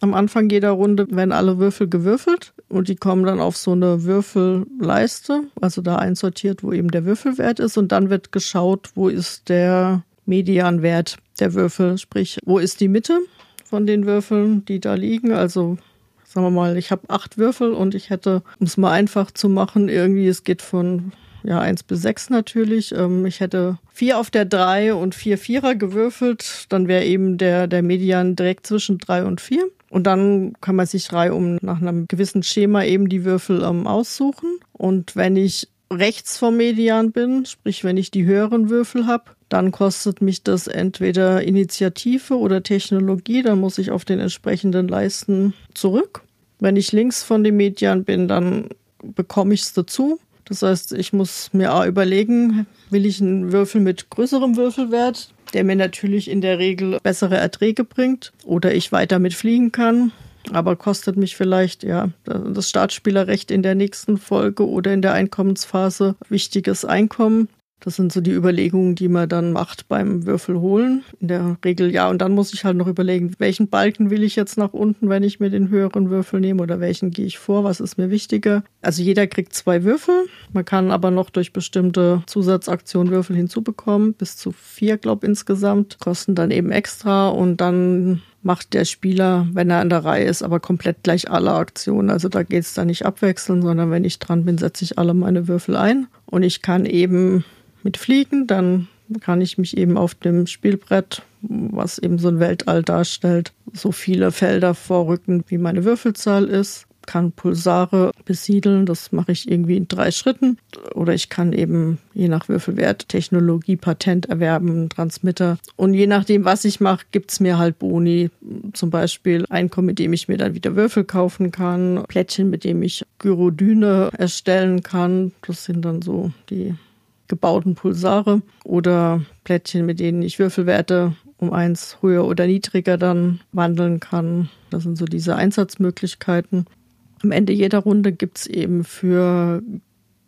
Am Anfang jeder Runde werden alle Würfel gewürfelt und die kommen dann auf so eine Würfelleiste, also da einsortiert, wo eben der Würfelwert ist. Und dann wird geschaut, wo ist der Medianwert der Würfel, sprich, wo ist die Mitte von den Würfeln, die da liegen, also sagen wir mal, ich habe acht Würfel und ich hätte, um es mal einfach zu machen, irgendwie, es geht von ja, eins bis sechs natürlich. Ähm, ich hätte vier auf der drei und vier Vierer gewürfelt. Dann wäre eben der, der Median direkt zwischen drei und vier. Und dann kann man sich reihum nach einem gewissen Schema eben die Würfel ähm, aussuchen. Und wenn ich rechts vom Median bin, sprich wenn ich die höheren Würfel habe, dann kostet mich das entweder Initiative oder Technologie, dann muss ich auf den entsprechenden Leisten zurück. Wenn ich links von dem Median bin, dann bekomme ich es dazu. Das heißt, ich muss mir auch überlegen, will ich einen Würfel mit größerem Würfelwert, der mir natürlich in der Regel bessere Erträge bringt, oder ich weiter mit fliegen kann, aber kostet mich vielleicht ja das Startspielerrecht in der nächsten Folge oder in der Einkommensphase wichtiges Einkommen. Das sind so die Überlegungen, die man dann macht beim Würfel holen. In der Regel ja. Und dann muss ich halt noch überlegen, welchen Balken will ich jetzt nach unten, wenn ich mir den höheren Würfel nehme oder welchen gehe ich vor, was ist mir wichtiger. Also jeder kriegt zwei Würfel. Man kann aber noch durch bestimmte Zusatzaktionen Würfel hinzubekommen. Bis zu vier, glaube insgesamt. Kosten dann eben extra und dann macht der Spieler, wenn er an der Reihe ist, aber komplett gleich alle Aktionen. Also da geht es dann nicht abwechseln, sondern wenn ich dran bin, setze ich alle meine Würfel ein. Und ich kann eben mit Fliegen, dann kann ich mich eben auf dem Spielbrett, was eben so ein Weltall darstellt, so viele Felder vorrücken, wie meine Würfelzahl ist kann Pulsare besiedeln. Das mache ich irgendwie in drei Schritten. Oder ich kann eben je nach Würfelwert Technologie, Patent erwerben, Transmitter. Und je nachdem, was ich mache, gibt es mir halt Boni. Zum Beispiel Einkommen, mit dem ich mir dann wieder Würfel kaufen kann. Plättchen, mit dem ich Gyrodyne erstellen kann. Das sind dann so die gebauten Pulsare oder Plättchen, mit denen ich Würfelwerte um eins höher oder niedriger dann wandeln kann. Das sind so diese Einsatzmöglichkeiten. Am Ende jeder Runde gibt es eben für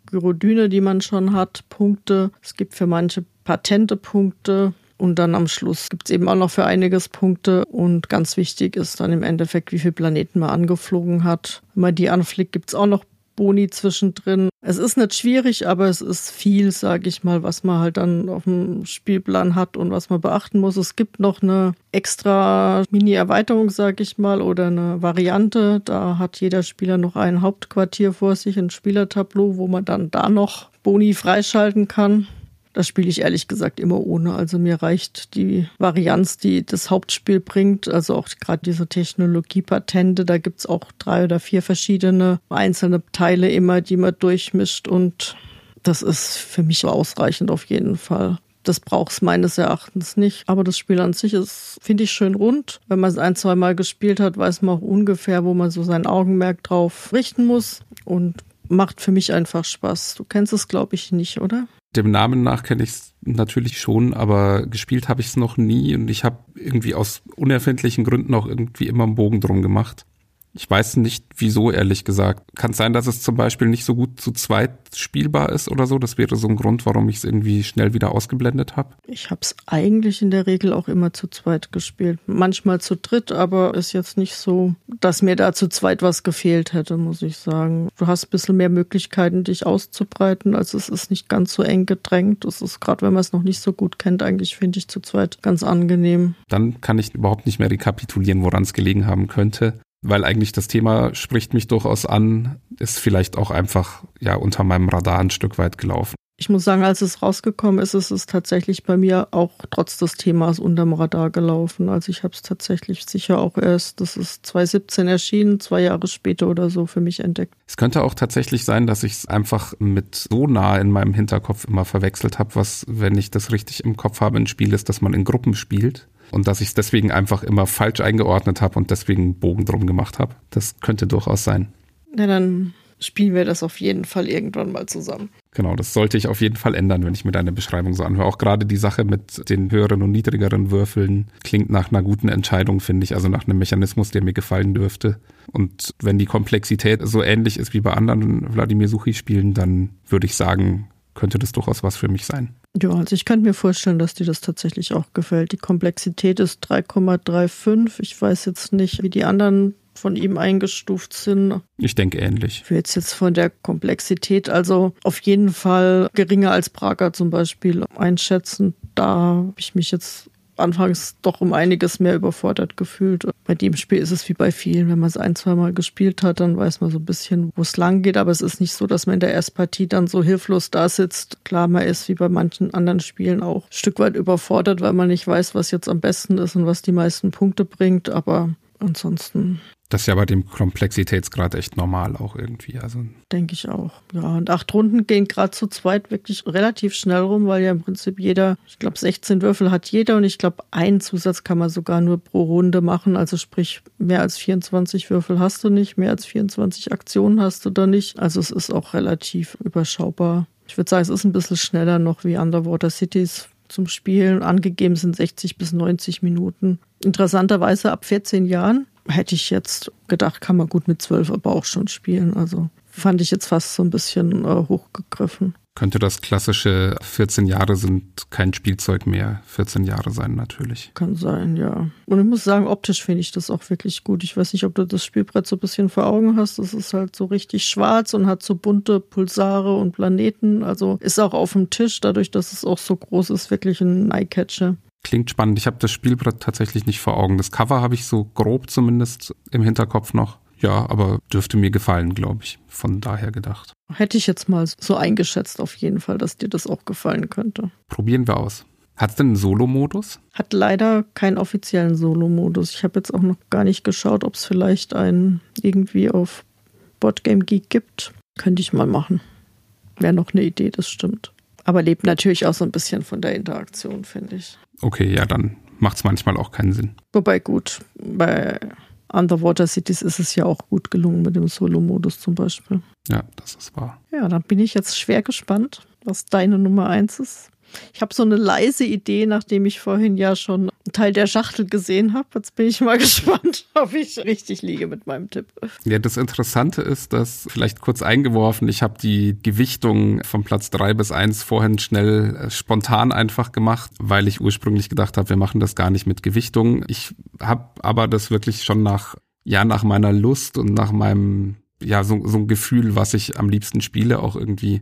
Gyrodyne, die man schon hat, Punkte. Es gibt für manche Patente Punkte. Und dann am Schluss gibt es eben auch noch für einiges Punkte. Und ganz wichtig ist dann im Endeffekt, wie viele Planeten man angeflogen hat. Wenn man die anfliegt, gibt es auch noch Boni zwischendrin. Es ist nicht schwierig, aber es ist viel, sage ich mal, was man halt dann auf dem Spielplan hat und was man beachten muss. Es gibt noch eine extra Mini-Erweiterung, sage ich mal, oder eine Variante. Da hat jeder Spieler noch ein Hauptquartier vor sich, ein Spielertableau, wo man dann da noch Boni freischalten kann. Das spiele ich ehrlich gesagt immer ohne. Also mir reicht die Varianz, die das Hauptspiel bringt. Also auch gerade diese Technologiepatente, da gibt's auch drei oder vier verschiedene einzelne Teile immer, die man durchmischt. Und das ist für mich ausreichend auf jeden Fall. Das braucht es meines Erachtens nicht. Aber das Spiel an sich ist, finde ich, schön rund. Wenn man es ein, zwei Mal gespielt hat, weiß man auch ungefähr, wo man so sein Augenmerk drauf richten muss. Und macht für mich einfach Spaß. Du kennst es, glaube ich, nicht, oder? Dem Namen nach kenne ich es natürlich schon, aber gespielt habe ich es noch nie und ich habe irgendwie aus unerfindlichen Gründen auch irgendwie immer einen Bogen drum gemacht. Ich weiß nicht, wieso, ehrlich gesagt. Kann es sein, dass es zum Beispiel nicht so gut zu zweit spielbar ist oder so? Das wäre so ein Grund, warum ich es irgendwie schnell wieder ausgeblendet habe. Ich habe es eigentlich in der Regel auch immer zu zweit gespielt. Manchmal zu dritt, aber ist jetzt nicht so, dass mir da zu zweit was gefehlt hätte, muss ich sagen. Du hast ein bisschen mehr Möglichkeiten, dich auszubreiten. Also es ist nicht ganz so eng gedrängt. Es ist gerade, wenn man es noch nicht so gut kennt, eigentlich finde ich zu zweit ganz angenehm. Dann kann ich überhaupt nicht mehr rekapitulieren, woran es gelegen haben könnte weil eigentlich das Thema spricht mich durchaus an, ist vielleicht auch einfach ja unter meinem Radar ein Stück weit gelaufen. Ich muss sagen, als es rausgekommen ist, ist es tatsächlich bei mir auch trotz des Themas unterm Radar gelaufen. Also ich habe es tatsächlich sicher auch erst, das ist 2017 erschienen, zwei Jahre später oder so für mich entdeckt. Es könnte auch tatsächlich sein, dass ich es einfach mit so nah in meinem Hinterkopf immer verwechselt habe, was, wenn ich das richtig im Kopf habe, ein Spiel ist, das man in Gruppen spielt und dass ich es deswegen einfach immer falsch eingeordnet habe und deswegen einen Bogen drum gemacht habe. Das könnte durchaus sein. Na, dann spielen wir das auf jeden Fall irgendwann mal zusammen. Genau, das sollte ich auf jeden Fall ändern, wenn ich mir deine Beschreibung so anhöre. Auch gerade die Sache mit den höheren und niedrigeren Würfeln klingt nach einer guten Entscheidung, finde ich, also nach einem Mechanismus, der mir gefallen dürfte. Und wenn die Komplexität so ähnlich ist wie bei anderen Wladimir Suchi-Spielen, dann würde ich sagen, könnte das durchaus was für mich sein. Ja, also ich könnte mir vorstellen, dass dir das tatsächlich auch gefällt. Die Komplexität ist 3,35. Ich weiß jetzt nicht, wie die anderen von ihm eingestuft sind. Ich denke ähnlich. Ich will jetzt, jetzt von der Komplexität also auf jeden Fall geringer als Prager zum Beispiel einschätzen. Da habe ich mich jetzt anfangs doch um einiges mehr überfordert gefühlt. Bei dem Spiel ist es wie bei vielen, wenn man es ein, zwei Mal gespielt hat, dann weiß man so ein bisschen, wo es lang geht. Aber es ist nicht so, dass man in der Erstpartie dann so hilflos da sitzt. Klar, man ist wie bei manchen anderen Spielen auch ein Stück weit überfordert, weil man nicht weiß, was jetzt am besten ist und was die meisten Punkte bringt. Aber ansonsten das ist ja bei dem Komplexitätsgrad echt normal auch irgendwie. Also denke ich auch. Ja, und acht Runden gehen gerade zu zweit wirklich relativ schnell rum, weil ja im Prinzip jeder, ich glaube 16 Würfel hat jeder und ich glaube einen Zusatz kann man sogar nur pro Runde machen. Also sprich mehr als 24 Würfel hast du nicht, mehr als 24 Aktionen hast du da nicht. Also es ist auch relativ überschaubar. Ich würde sagen, es ist ein bisschen schneller noch wie Underwater Cities zum Spielen. Angegeben sind 60 bis 90 Minuten. Interessanterweise ab 14 Jahren hätte ich jetzt gedacht, kann man gut mit zwölf aber auch schon spielen. Also fand ich jetzt fast so ein bisschen äh, hochgegriffen. Könnte das klassische 14 Jahre sind kein Spielzeug mehr 14 Jahre sein, natürlich. Kann sein, ja. Und ich muss sagen, optisch finde ich das auch wirklich gut. Ich weiß nicht, ob du das Spielbrett so ein bisschen vor Augen hast. Es ist halt so richtig schwarz und hat so bunte Pulsare und Planeten. Also ist auch auf dem Tisch, dadurch, dass es auch so groß ist, wirklich ein Eyecatcher. Klingt spannend. Ich habe das Spielbrett tatsächlich nicht vor Augen. Das Cover habe ich so grob zumindest im Hinterkopf noch. Ja, aber dürfte mir gefallen, glaube ich. Von daher gedacht. Hätte ich jetzt mal so eingeschätzt, auf jeden Fall, dass dir das auch gefallen könnte. Probieren wir aus. Hat es denn einen Solo-Modus? Hat leider keinen offiziellen Solo-Modus. Ich habe jetzt auch noch gar nicht geschaut, ob es vielleicht einen irgendwie auf Boardgame Geek gibt. Könnte ich mal machen. Wäre noch eine Idee, das stimmt. Aber lebt natürlich auch so ein bisschen von der Interaktion, finde ich. Okay, ja, dann macht es manchmal auch keinen Sinn. Wobei gut, bei Underwater Cities ist es ja auch gut gelungen mit dem Solo-Modus zum Beispiel. Ja, das ist wahr. Ja, dann bin ich jetzt schwer gespannt, was deine Nummer eins ist. Ich habe so eine leise Idee, nachdem ich vorhin ja schon einen Teil der Schachtel gesehen habe. Jetzt bin ich mal *laughs* gespannt, ob ich richtig liege mit meinem Tipp. Ja, das Interessante ist, dass vielleicht kurz eingeworfen, ich habe die Gewichtung von Platz drei bis eins vorhin schnell äh, spontan einfach gemacht, weil ich ursprünglich gedacht habe, wir machen das gar nicht mit Gewichtung. Ich habe aber das wirklich schon nach ja nach meiner Lust und nach meinem ja, so, so ein Gefühl, was ich am liebsten spiele, auch irgendwie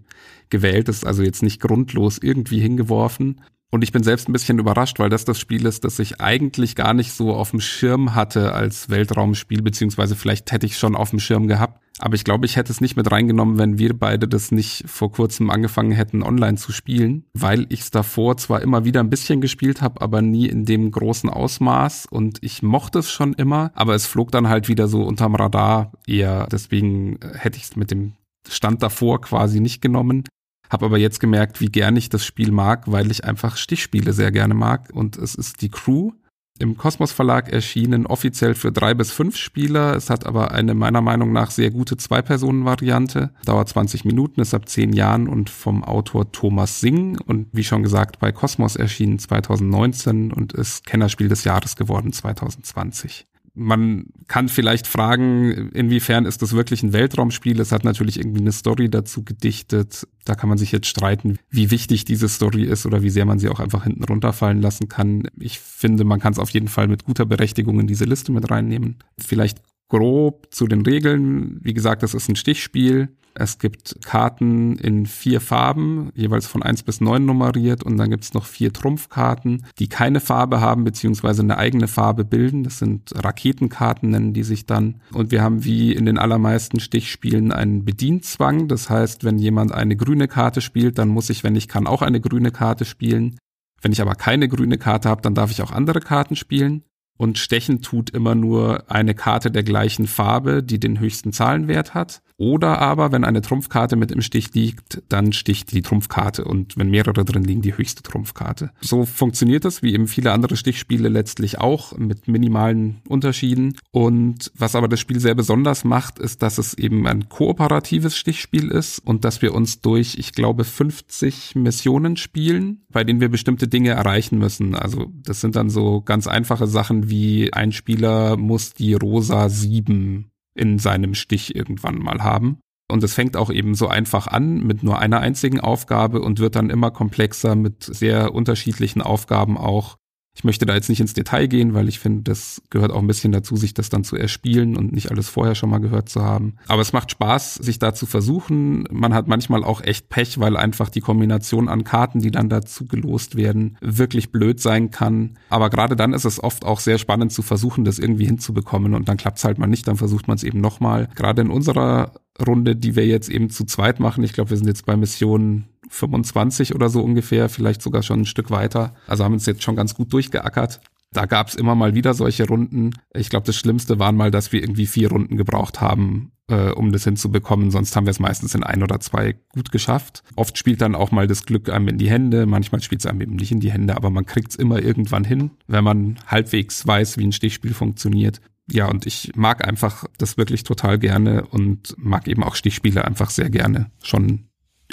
gewählt ist. Also jetzt nicht grundlos irgendwie hingeworfen. Und ich bin selbst ein bisschen überrascht, weil das das Spiel ist, das ich eigentlich gar nicht so auf dem Schirm hatte als Weltraumspiel, beziehungsweise vielleicht hätte ich schon auf dem Schirm gehabt. Aber ich glaube, ich hätte es nicht mit reingenommen, wenn wir beide das nicht vor kurzem angefangen hätten, online zu spielen, weil ich es davor zwar immer wieder ein bisschen gespielt habe, aber nie in dem großen Ausmaß und ich mochte es schon immer, aber es flog dann halt wieder so unterm Radar eher. Deswegen hätte ich es mit dem Stand davor quasi nicht genommen. Habe aber jetzt gemerkt, wie gern ich das Spiel mag, weil ich einfach Stichspiele sehr gerne mag. Und es ist die Crew, im Kosmos Verlag erschienen, offiziell für drei bis fünf Spieler. Es hat aber eine meiner Meinung nach sehr gute Zwei-Personen-Variante. Dauert 20 Minuten, ist ab zehn Jahren und vom Autor Thomas Singh und wie schon gesagt bei Kosmos erschienen 2019 und ist Kennerspiel des Jahres geworden 2020 man kann vielleicht fragen, inwiefern ist das wirklich ein Weltraumspiel? Es hat natürlich irgendwie eine Story dazu gedichtet. Da kann man sich jetzt streiten, wie wichtig diese Story ist oder wie sehr man sie auch einfach hinten runterfallen lassen kann. Ich finde, man kann es auf jeden Fall mit guter Berechtigung in diese Liste mit reinnehmen. Vielleicht grob zu den Regeln. Wie gesagt, das ist ein Stichspiel. Es gibt Karten in vier Farben, jeweils von eins bis neun nummeriert und dann gibt es noch vier Trumpfkarten, die keine Farbe haben beziehungsweise eine eigene Farbe bilden. Das sind Raketenkarten, nennen die sich dann. Und wir haben wie in den allermeisten Stichspielen einen Bedienzwang. Das heißt, wenn jemand eine grüne Karte spielt, dann muss ich, wenn ich kann, auch eine grüne Karte spielen. Wenn ich aber keine grüne Karte habe, dann darf ich auch andere Karten spielen und stechen tut immer nur eine Karte der gleichen Farbe, die den höchsten Zahlenwert hat. Oder aber, wenn eine Trumpfkarte mit im Stich liegt, dann sticht die Trumpfkarte und wenn mehrere drin liegen, die höchste Trumpfkarte. So funktioniert das, wie eben viele andere Stichspiele letztlich auch, mit minimalen Unterschieden. Und was aber das Spiel sehr besonders macht, ist, dass es eben ein kooperatives Stichspiel ist und dass wir uns durch, ich glaube, 50 Missionen spielen, bei denen wir bestimmte Dinge erreichen müssen. Also das sind dann so ganz einfache Sachen wie ein Spieler muss die rosa 7 in seinem Stich irgendwann mal haben. Und es fängt auch eben so einfach an mit nur einer einzigen Aufgabe und wird dann immer komplexer mit sehr unterschiedlichen Aufgaben auch. Ich möchte da jetzt nicht ins Detail gehen, weil ich finde, das gehört auch ein bisschen dazu, sich das dann zu erspielen und nicht alles vorher schon mal gehört zu haben. Aber es macht Spaß, sich da zu versuchen. Man hat manchmal auch echt Pech, weil einfach die Kombination an Karten, die dann dazu gelost werden, wirklich blöd sein kann. Aber gerade dann ist es oft auch sehr spannend zu versuchen, das irgendwie hinzubekommen und dann klappt es halt mal nicht, dann versucht man es eben nochmal. Gerade in unserer Runde, die wir jetzt eben zu zweit machen, ich glaube, wir sind jetzt bei Mission 25 oder so ungefähr, vielleicht sogar schon ein Stück weiter. Also haben uns jetzt schon ganz gut durchgeackert. Da gab es immer mal wieder solche Runden. Ich glaube, das Schlimmste waren mal, dass wir irgendwie vier Runden gebraucht haben, äh, um das hinzubekommen. Sonst haben wir es meistens in ein oder zwei gut geschafft. Oft spielt dann auch mal das Glück einem in die Hände. Manchmal spielt es einem eben nicht in die Hände, aber man kriegt es immer irgendwann hin, wenn man halbwegs weiß, wie ein Stichspiel funktioniert. Ja, und ich mag einfach das wirklich total gerne und mag eben auch Stichspiele einfach sehr gerne. Schon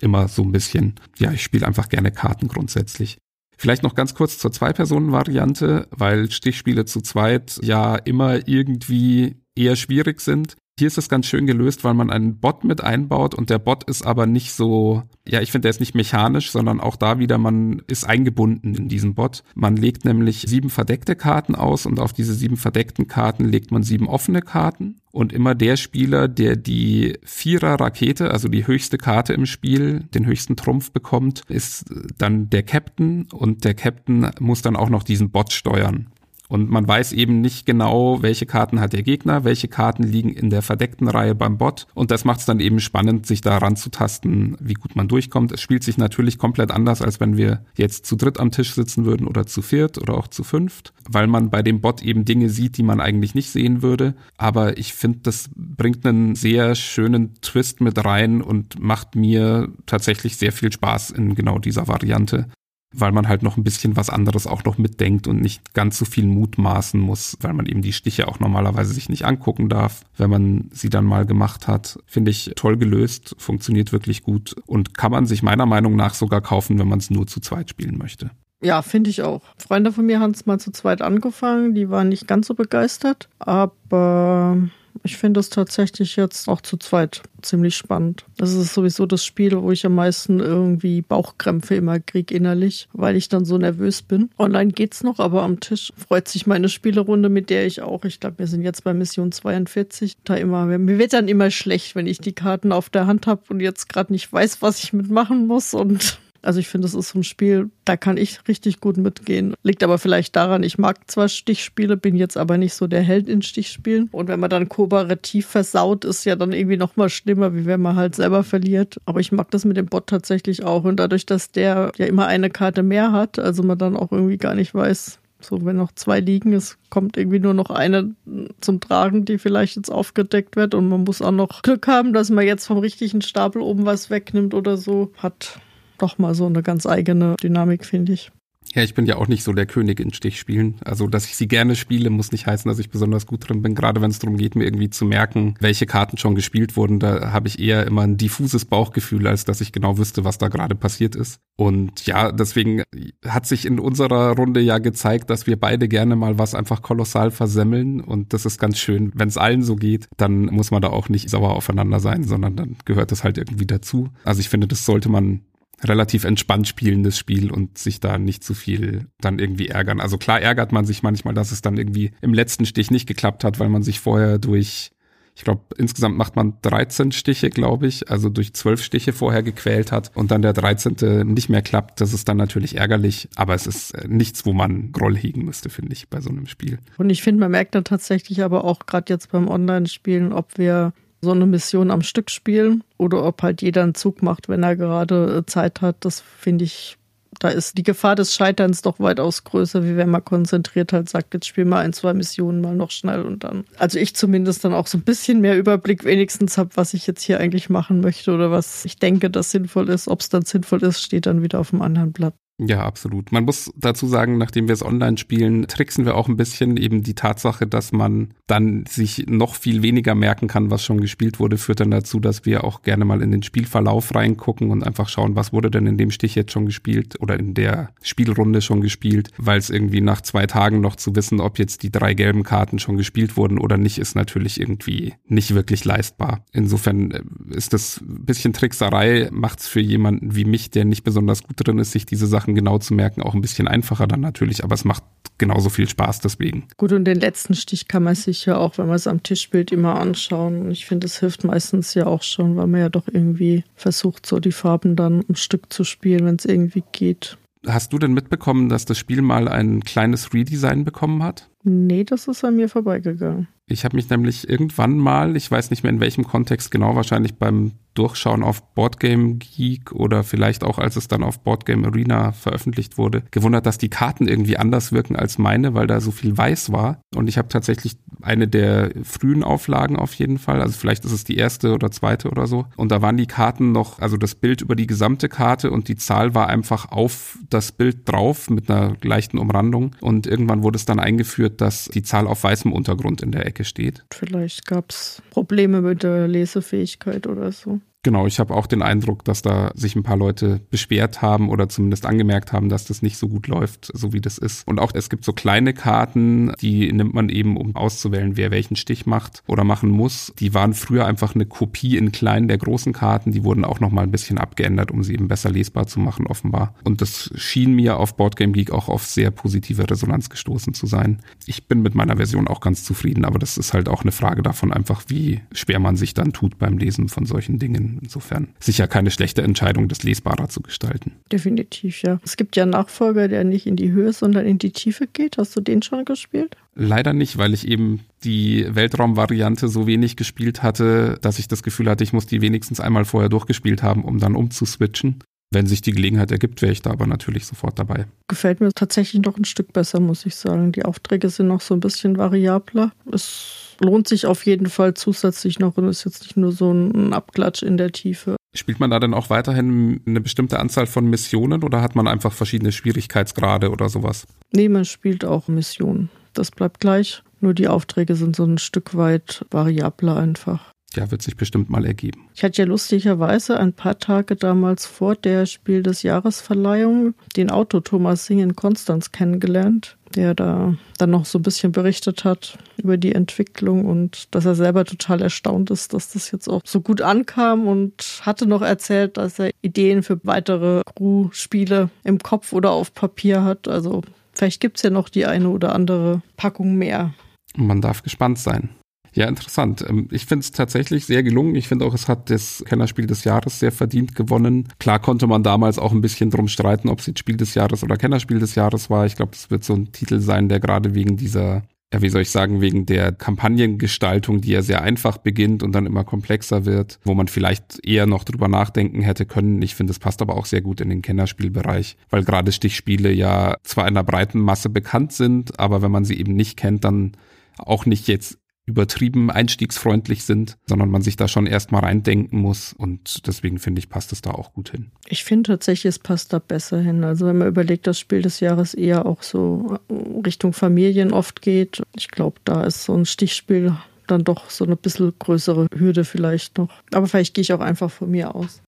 immer so ein bisschen, ja, ich spiele einfach gerne Karten grundsätzlich. Vielleicht noch ganz kurz zur Zwei-Personen-Variante, weil Stichspiele zu zweit ja immer irgendwie eher schwierig sind. Hier ist es ganz schön gelöst, weil man einen Bot mit einbaut und der Bot ist aber nicht so, ja, ich finde, der ist nicht mechanisch, sondern auch da wieder, man ist eingebunden in diesen Bot. Man legt nämlich sieben verdeckte Karten aus und auf diese sieben verdeckten Karten legt man sieben offene Karten. Und immer der Spieler, der die Vierer Rakete, also die höchste Karte im Spiel, den höchsten Trumpf bekommt, ist dann der Captain und der Captain muss dann auch noch diesen Bot steuern. Und man weiß eben nicht genau, welche Karten hat der Gegner, welche Karten liegen in der verdeckten Reihe beim Bot. Und das macht es dann eben spannend, sich da ranzutasten, wie gut man durchkommt. Es spielt sich natürlich komplett anders, als wenn wir jetzt zu dritt am Tisch sitzen würden oder zu viert oder auch zu fünft, weil man bei dem Bot eben Dinge sieht, die man eigentlich nicht sehen würde. Aber ich finde, das bringt einen sehr schönen Twist mit rein und macht mir tatsächlich sehr viel Spaß in genau dieser Variante weil man halt noch ein bisschen was anderes auch noch mitdenkt und nicht ganz so viel mutmaßen muss, weil man eben die Stiche auch normalerweise sich nicht angucken darf, wenn man sie dann mal gemacht hat. Finde ich toll gelöst, funktioniert wirklich gut und kann man sich meiner Meinung nach sogar kaufen, wenn man es nur zu zweit spielen möchte. Ja, finde ich auch. Freunde von mir haben es mal zu zweit angefangen, die waren nicht ganz so begeistert, aber ich finde es tatsächlich jetzt auch zu zweit ziemlich spannend. Das ist sowieso das Spiel, wo ich am meisten irgendwie Bauchkrämpfe immer kriege innerlich, weil ich dann so nervös bin. Online geht's noch, aber am Tisch freut sich meine Spielerunde, mit der ich auch, ich glaube, wir sind jetzt bei Mission 42, da immer, mir wird dann immer schlecht, wenn ich die Karten auf der Hand habe und jetzt gerade nicht weiß, was ich mitmachen muss und also ich finde, es ist so ein Spiel, da kann ich richtig gut mitgehen. Liegt aber vielleicht daran, ich mag zwar Stichspiele, bin jetzt aber nicht so der Held in Stichspielen. Und wenn man dann kooperativ versaut, ist ja dann irgendwie noch mal schlimmer, wie wenn man halt selber verliert. Aber ich mag das mit dem Bot tatsächlich auch. Und dadurch, dass der ja immer eine Karte mehr hat, also man dann auch irgendwie gar nicht weiß, so, wenn noch zwei liegen, es kommt irgendwie nur noch eine zum Tragen, die vielleicht jetzt aufgedeckt wird und man muss auch noch Glück haben, dass man jetzt vom richtigen Stapel oben was wegnimmt oder so. Hat doch mal so eine ganz eigene Dynamik, finde ich. Ja, ich bin ja auch nicht so der König in Stichspielen. Also, dass ich sie gerne spiele, muss nicht heißen, dass ich besonders gut drin bin. Gerade wenn es darum geht, mir irgendwie zu merken, welche Karten schon gespielt wurden, da habe ich eher immer ein diffuses Bauchgefühl, als dass ich genau wüsste, was da gerade passiert ist. Und ja, deswegen hat sich in unserer Runde ja gezeigt, dass wir beide gerne mal was einfach kolossal versemmeln. Und das ist ganz schön. Wenn es allen so geht, dann muss man da auch nicht sauer aufeinander sein, sondern dann gehört das halt irgendwie dazu. Also ich finde, das sollte man relativ entspannt spielendes Spiel und sich da nicht zu viel dann irgendwie ärgern. Also klar ärgert man sich manchmal, dass es dann irgendwie im letzten Stich nicht geklappt hat, weil man sich vorher durch, ich glaube, insgesamt macht man 13 Stiche, glaube ich, also durch 12 Stiche vorher gequält hat und dann der 13. nicht mehr klappt. Das ist dann natürlich ärgerlich, aber es ist äh, nichts, wo man Groll hegen müsste, finde ich, bei so einem Spiel. Und ich finde, man merkt dann tatsächlich aber auch gerade jetzt beim Online-Spielen, ob wir so eine Mission am Stück spielen oder ob halt jeder einen Zug macht, wenn er gerade äh, Zeit hat. Das finde ich, da ist die Gefahr des Scheiterns doch weitaus größer, wie wenn man konzentriert halt sagt, jetzt spielen wir ein, zwei Missionen mal noch schnell und dann. Also ich zumindest dann auch so ein bisschen mehr Überblick wenigstens habe, was ich jetzt hier eigentlich machen möchte oder was ich denke, das sinnvoll ist. Ob es dann sinnvoll ist, steht dann wieder auf dem anderen Blatt. Ja, absolut. Man muss dazu sagen, nachdem wir es online spielen, tricksen wir auch ein bisschen eben die Tatsache, dass man dann sich noch viel weniger merken kann, was schon gespielt wurde, führt dann dazu, dass wir auch gerne mal in den Spielverlauf reingucken und einfach schauen, was wurde denn in dem Stich jetzt schon gespielt oder in der Spielrunde schon gespielt, weil es irgendwie nach zwei Tagen noch zu wissen, ob jetzt die drei gelben Karten schon gespielt wurden oder nicht, ist natürlich irgendwie nicht wirklich leistbar. Insofern äh, ist das ein bisschen Trickserei, macht es für jemanden wie mich, der nicht besonders gut drin ist, sich diese Sachen genau zu merken, auch ein bisschen einfacher dann natürlich, aber es macht genauso viel Spaß deswegen. Gut, und den letzten Stich kann man sich ja auch, wenn man es am Tisch spielt, immer anschauen. Und ich finde, es hilft meistens ja auch schon, weil man ja doch irgendwie versucht, so die Farben dann im Stück zu spielen, wenn es irgendwie geht. Hast du denn mitbekommen, dass das Spiel mal ein kleines Redesign bekommen hat? Nee, das ist an mir vorbeigegangen. Ich habe mich nämlich irgendwann mal, ich weiß nicht mehr in welchem Kontext genau, wahrscheinlich beim Durchschauen auf Boardgame Geek oder vielleicht auch als es dann auf Boardgame Arena veröffentlicht wurde, gewundert, dass die Karten irgendwie anders wirken als meine, weil da so viel weiß war. Und ich habe tatsächlich eine der frühen Auflagen auf jeden Fall, also vielleicht ist es die erste oder zweite oder so. Und da waren die Karten noch, also das Bild über die gesamte Karte und die Zahl war einfach auf das Bild drauf mit einer leichten Umrandung. Und irgendwann wurde es dann eingeführt, dass die Zahl auf weißem Untergrund in der Ecke steht. Vielleicht gab es Probleme mit der Lesefähigkeit oder so. Genau, ich habe auch den Eindruck, dass da sich ein paar Leute beschwert haben oder zumindest angemerkt haben, dass das nicht so gut läuft, so wie das ist. Und auch es gibt so kleine Karten, die nimmt man eben, um auszuwählen, wer welchen Stich macht oder machen muss. Die waren früher einfach eine Kopie in klein der großen Karten. Die wurden auch nochmal ein bisschen abgeändert, um sie eben besser lesbar zu machen, offenbar. Und das schien mir auf Boardgame Geek auch auf sehr positive Resonanz gestoßen zu sein. Ich bin mit meiner Version auch ganz zufrieden, aber das ist halt auch eine Frage davon einfach, wie schwer man sich dann tut beim Lesen von solchen Dingen. Insofern sicher keine schlechte Entscheidung, das lesbarer zu gestalten. Definitiv, ja. Es gibt ja einen Nachfolger, der nicht in die Höhe, sondern in die Tiefe geht. Hast du den schon gespielt? Leider nicht, weil ich eben die Weltraumvariante so wenig gespielt hatte, dass ich das Gefühl hatte, ich muss die wenigstens einmal vorher durchgespielt haben, um dann umzuswitchen. Wenn sich die Gelegenheit ergibt, wäre ich da aber natürlich sofort dabei. Gefällt mir tatsächlich noch ein Stück besser, muss ich sagen. Die Aufträge sind noch so ein bisschen variabler. Es lohnt sich auf jeden Fall zusätzlich noch und ist jetzt nicht nur so ein Abklatsch in der Tiefe. Spielt man da denn auch weiterhin eine bestimmte Anzahl von Missionen oder hat man einfach verschiedene Schwierigkeitsgrade oder sowas? Nee, man spielt auch Missionen. Das bleibt gleich. Nur die Aufträge sind so ein Stück weit variabler einfach. Ja, wird sich bestimmt mal ergeben. Ich hatte ja lustigerweise ein paar Tage damals vor der Spiel des Jahresverleihung den Auto Thomas Sing in Konstanz kennengelernt der da dann noch so ein bisschen berichtet hat über die Entwicklung und dass er selber total erstaunt ist, dass das jetzt auch so gut ankam und hatte noch erzählt, dass er Ideen für weitere Crew-Spiele im Kopf oder auf Papier hat. Also vielleicht gibt es ja noch die eine oder andere Packung mehr. Man darf gespannt sein. Ja, interessant. Ähm, ich finde es tatsächlich sehr gelungen. Ich finde auch, es hat das Kennerspiel des Jahres sehr verdient gewonnen. Klar konnte man damals auch ein bisschen drum streiten, ob es jetzt Spiel des Jahres oder Kennerspiel des Jahres war. Ich glaube, das wird so ein Titel sein, der gerade wegen dieser ja, wie soll ich sagen, wegen der Kampagnengestaltung, die ja sehr einfach beginnt und dann immer komplexer wird, wo man vielleicht eher noch drüber nachdenken hätte können. Ich finde, es passt aber auch sehr gut in den Kennerspielbereich, weil gerade Stichspiele ja zwar in einer breiten Masse bekannt sind, aber wenn man sie eben nicht kennt, dann auch nicht jetzt übertrieben einstiegsfreundlich sind, sondern man sich da schon erstmal reindenken muss. Und deswegen finde ich, passt es da auch gut hin. Ich finde tatsächlich, es passt da besser hin. Also wenn man überlegt, das Spiel des Jahres eher auch so Richtung Familien oft geht. Ich glaube, da ist so ein Stichspiel dann doch so eine bisschen größere Hürde vielleicht noch. Aber vielleicht gehe ich auch einfach von mir aus.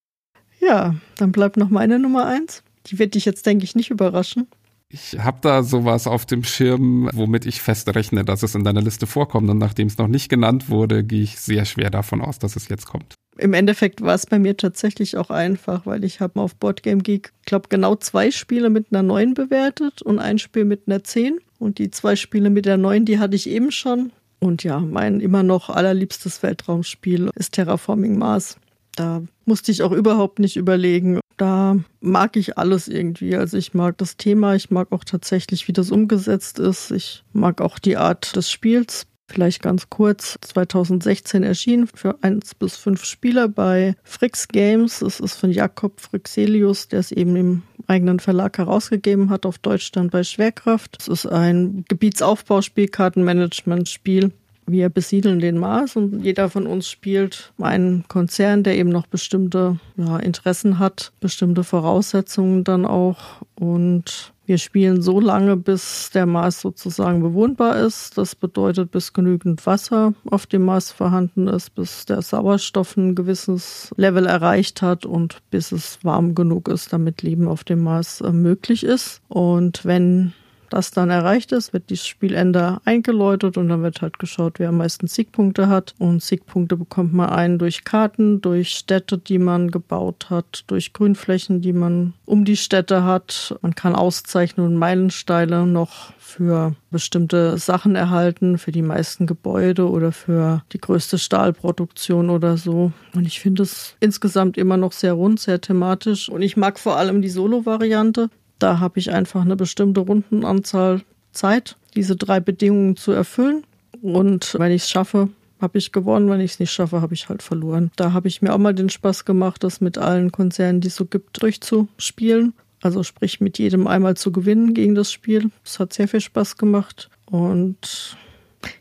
Ja, dann bleibt noch meine Nummer eins. Die wird dich jetzt, denke ich, nicht überraschen. Ich habe da sowas auf dem Schirm, womit ich fest rechne, dass es in deiner Liste vorkommt. Und nachdem es noch nicht genannt wurde, gehe ich sehr schwer davon aus, dass es jetzt kommt. Im Endeffekt war es bei mir tatsächlich auch einfach, weil ich habe auf Boardgame Geek, glaube genau zwei Spiele mit einer 9 bewertet und ein Spiel mit einer 10. Und die zwei Spiele mit der 9, die hatte ich eben schon. Und ja, mein immer noch allerliebstes Weltraumspiel ist Terraforming Mars. Da musste ich auch überhaupt nicht überlegen, da mag ich alles irgendwie. Also ich mag das Thema, ich mag auch tatsächlich, wie das umgesetzt ist. Ich mag auch die Art des Spiels. Vielleicht ganz kurz, 2016 erschienen für eins bis fünf Spieler bei Frix Games. Es ist von Jakob Frixelius, der es eben im eigenen Verlag herausgegeben hat, auf Deutsch dann bei Schwerkraft. Es ist ein Gebietsaufbauspiel, Kartenmanagement-Spiel Wir besiedeln den Mars und jeder von uns spielt einen Konzern, der eben noch bestimmte ja, Interessen hat, bestimmte Voraussetzungen dann auch. Und wir spielen so lange, bis der Mars sozusagen bewohnbar ist. Das bedeutet, bis genügend Wasser auf dem Mars vorhanden ist, bis der Sauerstoff ein gewisses Level erreicht hat und bis es warm genug ist, damit Leben auf dem Mars äh, möglich ist. Und wenn das dann erreicht ist, wird das Spielende eingeläutet und dann wird halt geschaut, wer am meisten Siegpunkte hat. Und Siegpunkte bekommt man einen durch Karten, durch Städte, die man gebaut hat, durch Grünflächen, die man um die Städte hat. Man kann Auszeichnungen und Meilensteine noch für bestimmte Sachen erhalten, für die meisten Gebäude oder für die größte Stahlproduktion oder so. Und ich finde es insgesamt immer noch sehr rund, sehr thematisch. Und ich mag vor allem die Solo-Variante. Da habe ich einfach eine bestimmte Rundenanzahl Zeit, diese drei Bedingungen zu erfüllen. Und wenn ich es schaffe, habe ich gewonnen. Wenn ich es nicht schaffe, habe ich halt verloren. Da habe ich mir auch mal den Spaß gemacht, das mit allen Konzernen, die es so gibt, durchzuspielen. Also sprich mit jedem einmal zu gewinnen gegen das Spiel. Es hat sehr viel Spaß gemacht. Und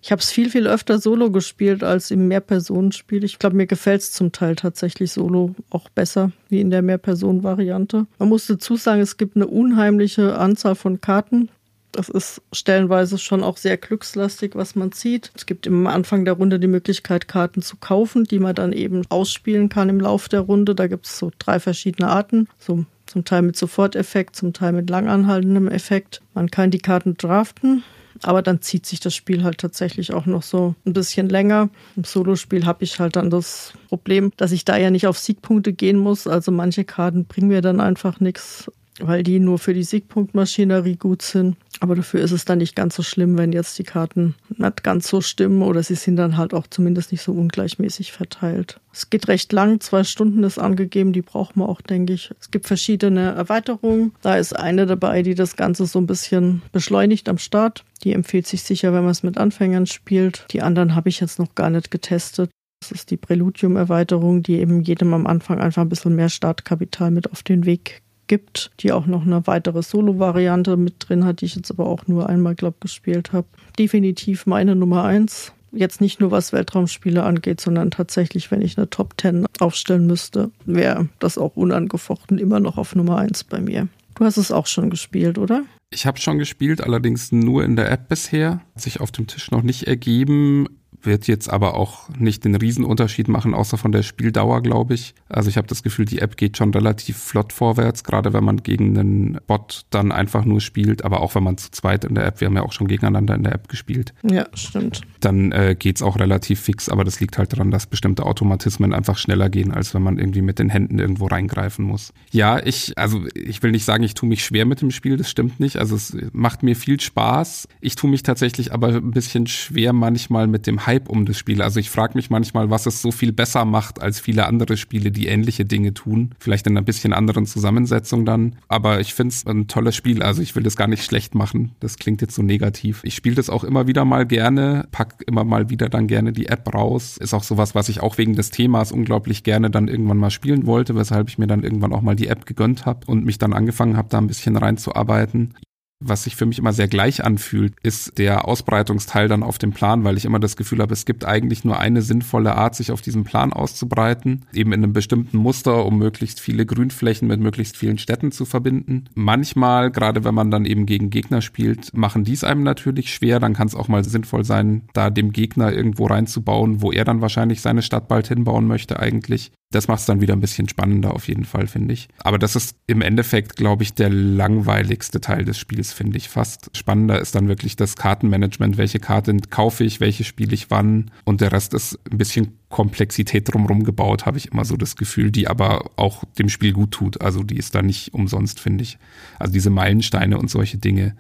ich habe es viel, viel öfter solo gespielt als im Mehrpersonenspiel. Ich glaube, mir gefällt es zum Teil tatsächlich solo auch besser wie in der Mehrpersonen-Variante. Man muss dazu sagen, es gibt eine unheimliche Anzahl von Karten. Das ist stellenweise schon auch sehr glückslastig, was man zieht. Es gibt am Anfang der Runde die Möglichkeit, Karten zu kaufen, die man dann eben ausspielen kann im Lauf der Runde. Da gibt es so drei verschiedene Arten. So zum Teil mit Soforteffekt, zum Teil mit langanhaltendem Effekt. Man kann die Karten draften aber dann zieht sich das Spiel halt tatsächlich auch noch so ein bisschen länger. Im Solospiel habe ich halt dann das Problem, dass ich da ja nicht auf Siegpunkte gehen muss. Also manche Karten bringen mir dann einfach nichts weil die nur für die Siegpunktmaschinerie gut sind. Aber dafür ist es dann nicht ganz so schlimm, wenn jetzt die Karten nicht ganz so stimmen oder sie sind dann halt auch zumindest nicht so ungleichmäßig verteilt. Es geht recht lang, zwei Stunden ist angegeben, die braucht man auch, denke ich. Es gibt verschiedene Erweiterungen. Da ist eine dabei, die das Ganze so ein bisschen beschleunigt am Start. Die empfiehlt sich sicher, wenn man es mit Anfängern spielt. Die anderen habe ich jetzt noch gar nicht getestet. Das ist die Preludium-Erweiterung, die eben jedem am Anfang einfach ein bisschen mehr Startkapital mit auf den Weg gibt, die auch noch eine weitere Solo-Variante mit drin hat, die ich jetzt aber auch nur einmal, glaube gespielt habe. Definitiv meine Nummer eins. Jetzt nicht nur was Weltraumspiele angeht, sondern tatsächlich, wenn ich eine Top 10 aufstellen müsste, wäre das auch unangefochten immer noch auf Nummer eins bei mir. Du hast es auch schon gespielt, oder? Ich habe schon gespielt, allerdings nur in der App bisher. Hat sich auf dem Tisch noch nicht ergeben wird jetzt aber auch nicht den Riesenunterschied machen, außer von der Spieldauer, glaube ich. Also ich habe das Gefühl, die App geht schon relativ flott vorwärts, gerade wenn man gegen einen Bot dann einfach nur spielt, aber auch wenn man zu zweit in der App, wir haben ja auch schon gegeneinander in der App gespielt. Ja, stimmt. Dann äh, geht's auch relativ fix, aber das liegt halt daran, dass bestimmte Automatismen einfach schneller gehen, als wenn man irgendwie mit den Händen irgendwo reingreifen muss. Ja, ich, also ich will nicht sagen, ich tue mich schwer mit dem Spiel, das stimmt nicht. Also es macht mir viel Spaß. Ich tue mich tatsächlich aber ein bisschen schwer manchmal mit dem Hype um das Spiel. Also ich frage mich manchmal, was es so viel besser macht als viele andere Spiele, die ähnliche Dinge tun. Vielleicht in einer bisschen anderen Zusammensetzung dann. Aber ich finde es ein tolles Spiel. Also ich will das gar nicht schlecht machen. Das klingt jetzt so negativ. Ich spiele das auch immer wieder mal gerne, pack immer mal wieder dann gerne die App raus. Ist auch sowas, was ich auch wegen des Themas unglaublich gerne dann irgendwann mal spielen wollte, weshalb ich mir dann irgendwann auch mal die App gegönnt habe und mich dann angefangen habe, da ein bisschen reinzuarbeiten was sich für mich immer sehr gleich anfühlt, ist der Ausbreitungsteil dann auf dem Plan, weil ich immer das Gefühl habe, es gibt eigentlich nur eine sinnvolle Art, sich auf diesem Plan auszubreiten, eben in einem bestimmten Muster, um möglichst viele Grünflächen mit möglichst vielen Städten zu verbinden. Manchmal, gerade wenn man dann eben gegen Gegner spielt, machen dies einem natürlich schwer. Dann kann es auch mal sinnvoll sein, da dem Gegner irgendwo reinzubauen, wo er dann wahrscheinlich seine Stadt bald hinbauen möchte eigentlich. Das macht es dann wieder ein bisschen spannender auf jeden Fall, finde ich. Aber das ist im Endeffekt, glaube ich, der langweiligste Teil des Spiels, finde ich fast. Spannender ist dann wirklich das Kartenmanagement. Welche Karte kaufe ich, welche spiele ich wann? Und der Rest ist ein bisschen Komplexität drumherum gebaut, habe ich immer so das Gefühl, die aber auch dem Spiel gut tut. Also die ist da nicht umsonst, finde ich. Also diese Meilensteine und solche Dinge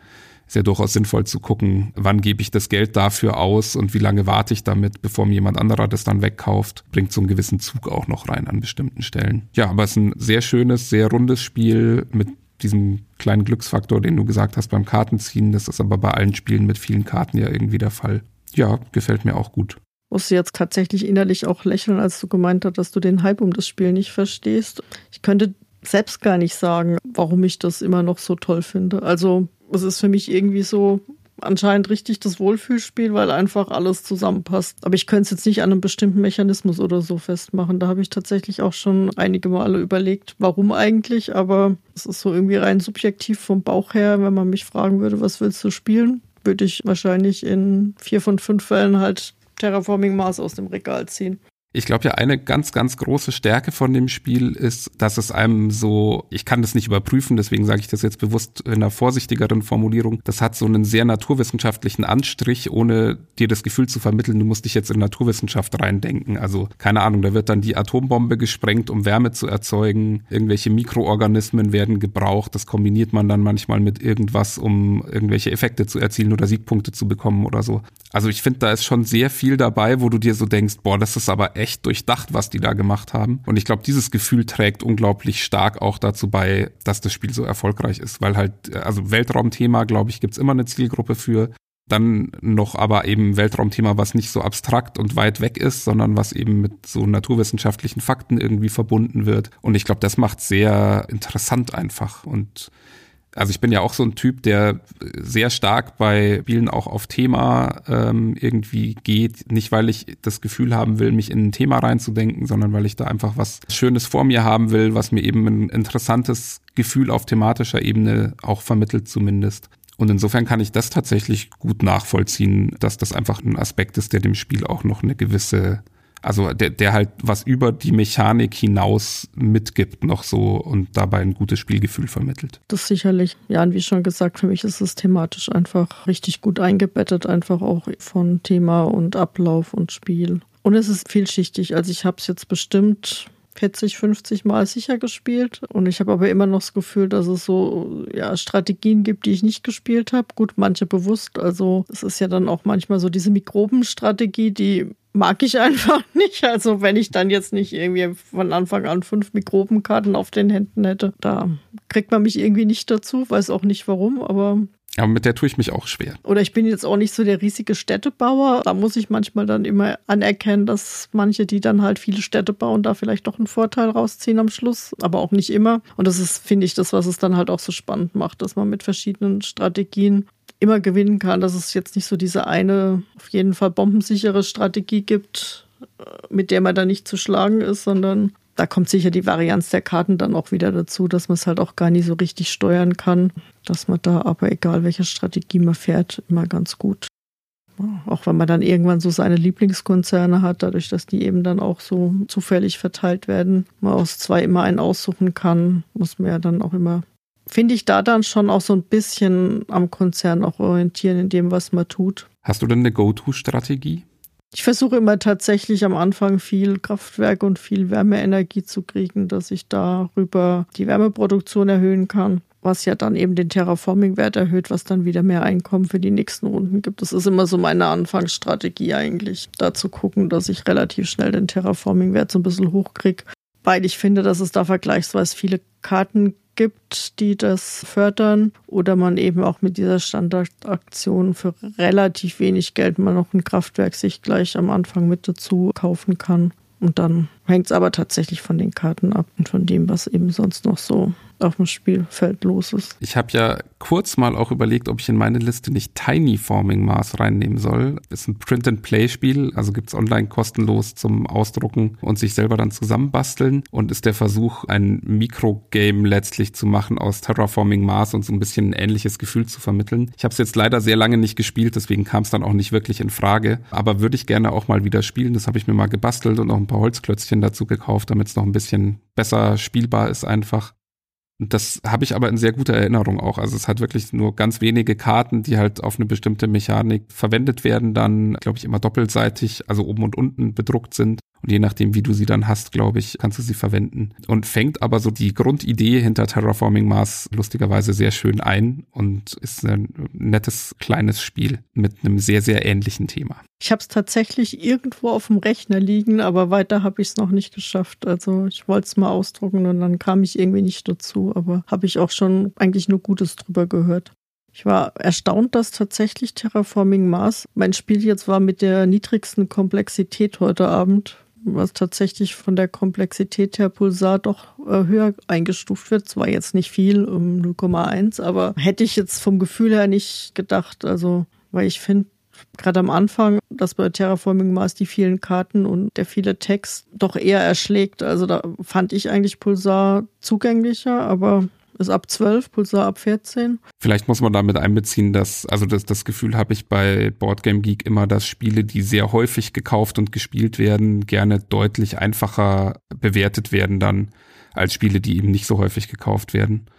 ist ja durchaus sinnvoll zu gucken, wann gebe ich das Geld dafür aus und wie lange warte ich damit, bevor mir jemand anderer das dann wegkauft. Bringt so einen gewissen Zug auch noch rein an bestimmten Stellen. Ja, aber es ist ein sehr schönes, sehr rundes Spiel mit diesem kleinen Glücksfaktor, den du gesagt hast beim Kartenziehen. Das ist aber bei allen Spielen mit vielen Karten ja irgendwie der Fall. Ja, gefällt mir auch gut musste jetzt tatsächlich innerlich auch lächeln, als du gemeint hast, dass du den Hype um das Spiel nicht verstehst. Ich könnte selbst gar nicht sagen, warum ich das immer noch so toll finde. Also es ist für mich irgendwie so anscheinend richtig das Wohlfühlspiel, weil einfach alles zusammenpasst. Aber ich könnte es jetzt nicht an einem bestimmten Mechanismus oder so festmachen. Da habe ich tatsächlich auch schon einige Male überlegt, warum eigentlich. Aber es ist so irgendwie rein subjektiv vom Bauch her. Wenn man mich fragen würde, was willst du spielen, würde ich wahrscheinlich in vier von fünf Fällen halt Terraforming Mars aus dem Regal ziehen. Ich glaube ja, eine ganz, ganz große Stärke von dem Spiel ist, dass es einem so, ich kann das nicht überprüfen, deswegen sage ich das jetzt bewusst in einer vorsichtigeren Formulierung, das hat so einen sehr naturwissenschaftlichen Anstrich, ohne dir das Gefühl zu vermitteln, du musst dich jetzt in Naturwissenschaft reindenken. Also keine Ahnung, da wird dann die Atombombe gesprengt, um Wärme zu erzeugen, irgendwelche Mikroorganismen werden gebraucht, das kombiniert man dann manchmal mit irgendwas, um irgendwelche Effekte zu erzielen oder Siegpunkte zu bekommen oder so. Also ich finde, da ist schon sehr viel dabei, wo du dir so denkst, boah, das ist aber echt durchdacht, was die da gemacht haben. Und ich glaube, dieses Gefühl trägt unglaublich stark auch dazu bei, dass das Spiel so erfolgreich ist, weil halt, also Weltraumthema, glaube ich, gibt's immer eine Zielgruppe für. Dann noch aber eben Weltraumthema, was nicht so abstrakt und weit weg ist, sondern was eben mit so naturwissenschaftlichen Fakten irgendwie verbunden wird. Und ich glaube, das macht sehr interessant einfach. Und also ich bin ja auch so ein Typ, der sehr stark bei Spielen auch auf Thema ähm, irgendwie geht. Nicht, weil ich das Gefühl haben will, mich in ein Thema reinzudenken, sondern weil ich da einfach was Schönes vor mir haben will, was mir eben ein interessantes Gefühl auf thematischer Ebene auch vermittelt zumindest. Und insofern kann ich das tatsächlich gut nachvollziehen, dass das einfach ein Aspekt ist, der dem Spiel auch noch eine gewisse also der, der halt was über die Mechanik hinaus mitgibt noch so und dabei ein gutes Spielgefühl vermittelt. Das sicherlich. Ja, und wie schon gesagt, für mich ist es thematisch einfach richtig gut eingebettet, einfach auch von Thema und Ablauf und Spiel. Und es ist vielschichtig. Also ich habe es jetzt bestimmt 40, 50 Mal sicher gespielt. Und ich habe aber immer noch das Gefühl, dass es so ja, Strategien gibt, die ich nicht gespielt habe. Gut, manche bewusst. Also es ist ja dann auch manchmal so diese Mikrobenstrategie, die mag ich *laughs* einfach nicht. Also wenn ich dann jetzt nicht irgendwie von Anfang an fünf Mikrobenkarten auf den Händen hätte, da kriegt man mich irgendwie nicht dazu, weiß auch nicht warum, aber aber mit der tue ich mich auch schwer. Oder ich bin jetzt auch nicht so der riesige Städtebauer. Da muss ich manchmal dann immer anerkennen, dass manche, die dann halt viele Städte bauen, da vielleicht doch einen Vorteil rausziehen am Schluss. Aber auch nicht immer. Und das ist, finde ich, das, was es dann halt auch so spannend macht, dass man mit verschiedenen Strategien immer gewinnen kann, dass es jetzt nicht so diese eine, auf jeden Fall bombensichere Strategie gibt, äh, mit der man da nicht zu schlagen ist, sondern da kommt sicher die Varianz der Karten dann auch wieder dazu, dass man es halt auch gar nicht so richtig steuern kann, dass man da aber egal welche Strategie man fährt, immer ganz gut. Auch wenn man dann irgendwann so seine Lieblingskonzerne hat, dadurch, dass die eben dann auch so zufällig verteilt werden, man aus zwei immer einen aussuchen kann, muss man ja dann auch immer finde ich da dann schon auch so ein bisschen am Konzern auch orientieren in dem, was man tut. Hast du denn eine Go-To-Strategie? Ich versuche immer tatsächlich am Anfang viel Kraftwerk und viel Wärmeenergie zu kriegen, dass ich darüber die Wärmeproduktion erhöhen kann, was ja dann eben den Terraforming-Wert erhöht, was dann wieder mehr Einkommen für die nächsten Runden gibt. Das ist immer so meine Anfangsstrategie eigentlich, da zu gucken, dass ich relativ schnell den Terraforming-Wert so ein bisschen hochkriege, weil ich finde, dass es da vergleichsweise viele Karten gibt, die das fördern oder man eben auch mit dieser Standardaktion für relativ wenig Geld mal noch ein Kraftwerk sich gleich am Anfang mit dazu kaufen kann. Und dann hängt es aber tatsächlich von den Karten ab und von dem, was eben sonst noch so auf dem Spielfeld los ist. Ich habe ja kurz mal auch überlegt, ob ich in meine Liste nicht Tiny Forming Mars reinnehmen soll. Ist ein Print-and-Play-Spiel, also gibt's online kostenlos zum Ausdrucken und sich selber dann zusammenbasteln und ist der Versuch, ein Mikrogame letztlich zu machen aus Terraforming Mars und so ein bisschen ein ähnliches Gefühl zu vermitteln. Ich habe es jetzt leider sehr lange nicht gespielt, deswegen kam es dann auch nicht wirklich in Frage. Aber würde ich gerne auch mal wieder spielen. Das habe ich mir mal gebastelt und auch ein paar Holzklötzchen dazu gekauft, damit es noch ein bisschen besser spielbar ist einfach. Das habe ich aber in sehr guter Erinnerung auch. Also es hat wirklich nur ganz wenige Karten, die halt auf eine bestimmte Mechanik verwendet werden, dann, glaube ich, immer doppelseitig, also oben und unten bedruckt sind. Und je nachdem, wie du sie dann hast, glaube ich, kannst du sie verwenden. Und fängt aber so die Grundidee hinter Terraforming Mars lustigerweise sehr schön ein und ist ein nettes kleines Spiel mit einem sehr, sehr ähnlichen Thema. Ich habe es tatsächlich irgendwo auf dem Rechner liegen, aber weiter habe ich es noch nicht geschafft. Also ich wollte es mal ausdrucken und dann kam ich irgendwie nicht dazu, aber habe ich auch schon eigentlich nur Gutes drüber gehört. Ich war erstaunt, dass tatsächlich Terraforming Mars mein Spiel jetzt war mit der niedrigsten Komplexität heute Abend was tatsächlich von der Komplexität her Pulsar doch äh, höher eingestuft wird. Zwar jetzt nicht viel, um 0,1, aber hätte ich jetzt vom Gefühl her nicht gedacht. Also, weil ich finde, gerade am Anfang, dass bei Terraforming Mars die vielen Karten und der viele Text doch eher erschlägt. Also da fand ich eigentlich Pulsar zugänglicher, aber ist ab 12, Pulsar ab 14. Vielleicht muss man damit einbeziehen, dass, also das, das Gefühl habe ich bei Boardgame Geek immer, dass Spiele, die sehr häufig gekauft und gespielt werden, gerne deutlich einfacher bewertet werden dann als Spiele, die eben nicht so häufig gekauft werden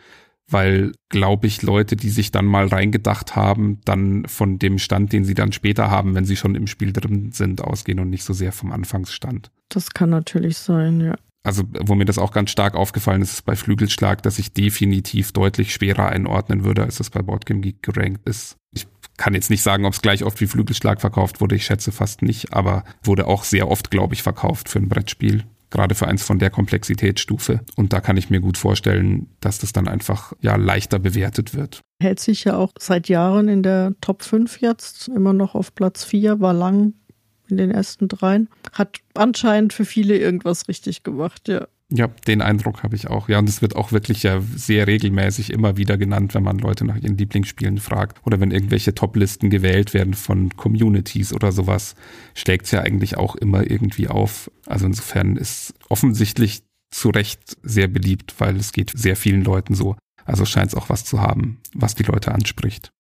weil, glaube ich, Leute, die sich dann mal reingedacht haben, dann von dem Stand, den sie dann später haben, wenn sie schon im Spiel drin sind, ausgehen und nicht so sehr vom Anfangsstand. Das kann natürlich sein, ja. Also, wo mir das auch ganz stark aufgefallen ist, ist bei Flügelschlag, dass ich definitiv deutlich schwerer einordnen würde, als es bei Boardgame Geek gerankt ist. Ich kann jetzt nicht sagen, ob es gleich oft wie Flügelschlag verkauft wurde. Ich schätze fast nicht, aber wurde auch sehr oft, glaube ich, verkauft für ein Brettspiel gerade für eins von der Komplexitätsstufe. Und da kann ich mir gut vorstellen, dass das dann einfach ja leichter bewertet wird. Hält sich ja auch seit Jahren in der Top 5 jetzt, immer noch auf Platz 4, war lang in den ersten dreien. Hat anscheinend für viele irgendwas richtig gemacht, ja. Ja, den Eindruck habe ich auch. Ja, und es wird auch wirklich ja sehr regelmäßig immer wieder genannt, wenn man Leute nach ihren Lieblingsspielen fragt oder wenn irgendwelche Toplisten gewählt werden von Communities oder sowas, schlägt es ja eigentlich auch immer irgendwie auf. Also insofern ist offensichtlich zu Recht sehr beliebt, weil es geht sehr vielen Leuten so. Also scheint es auch was zu haben, was die Leute anspricht.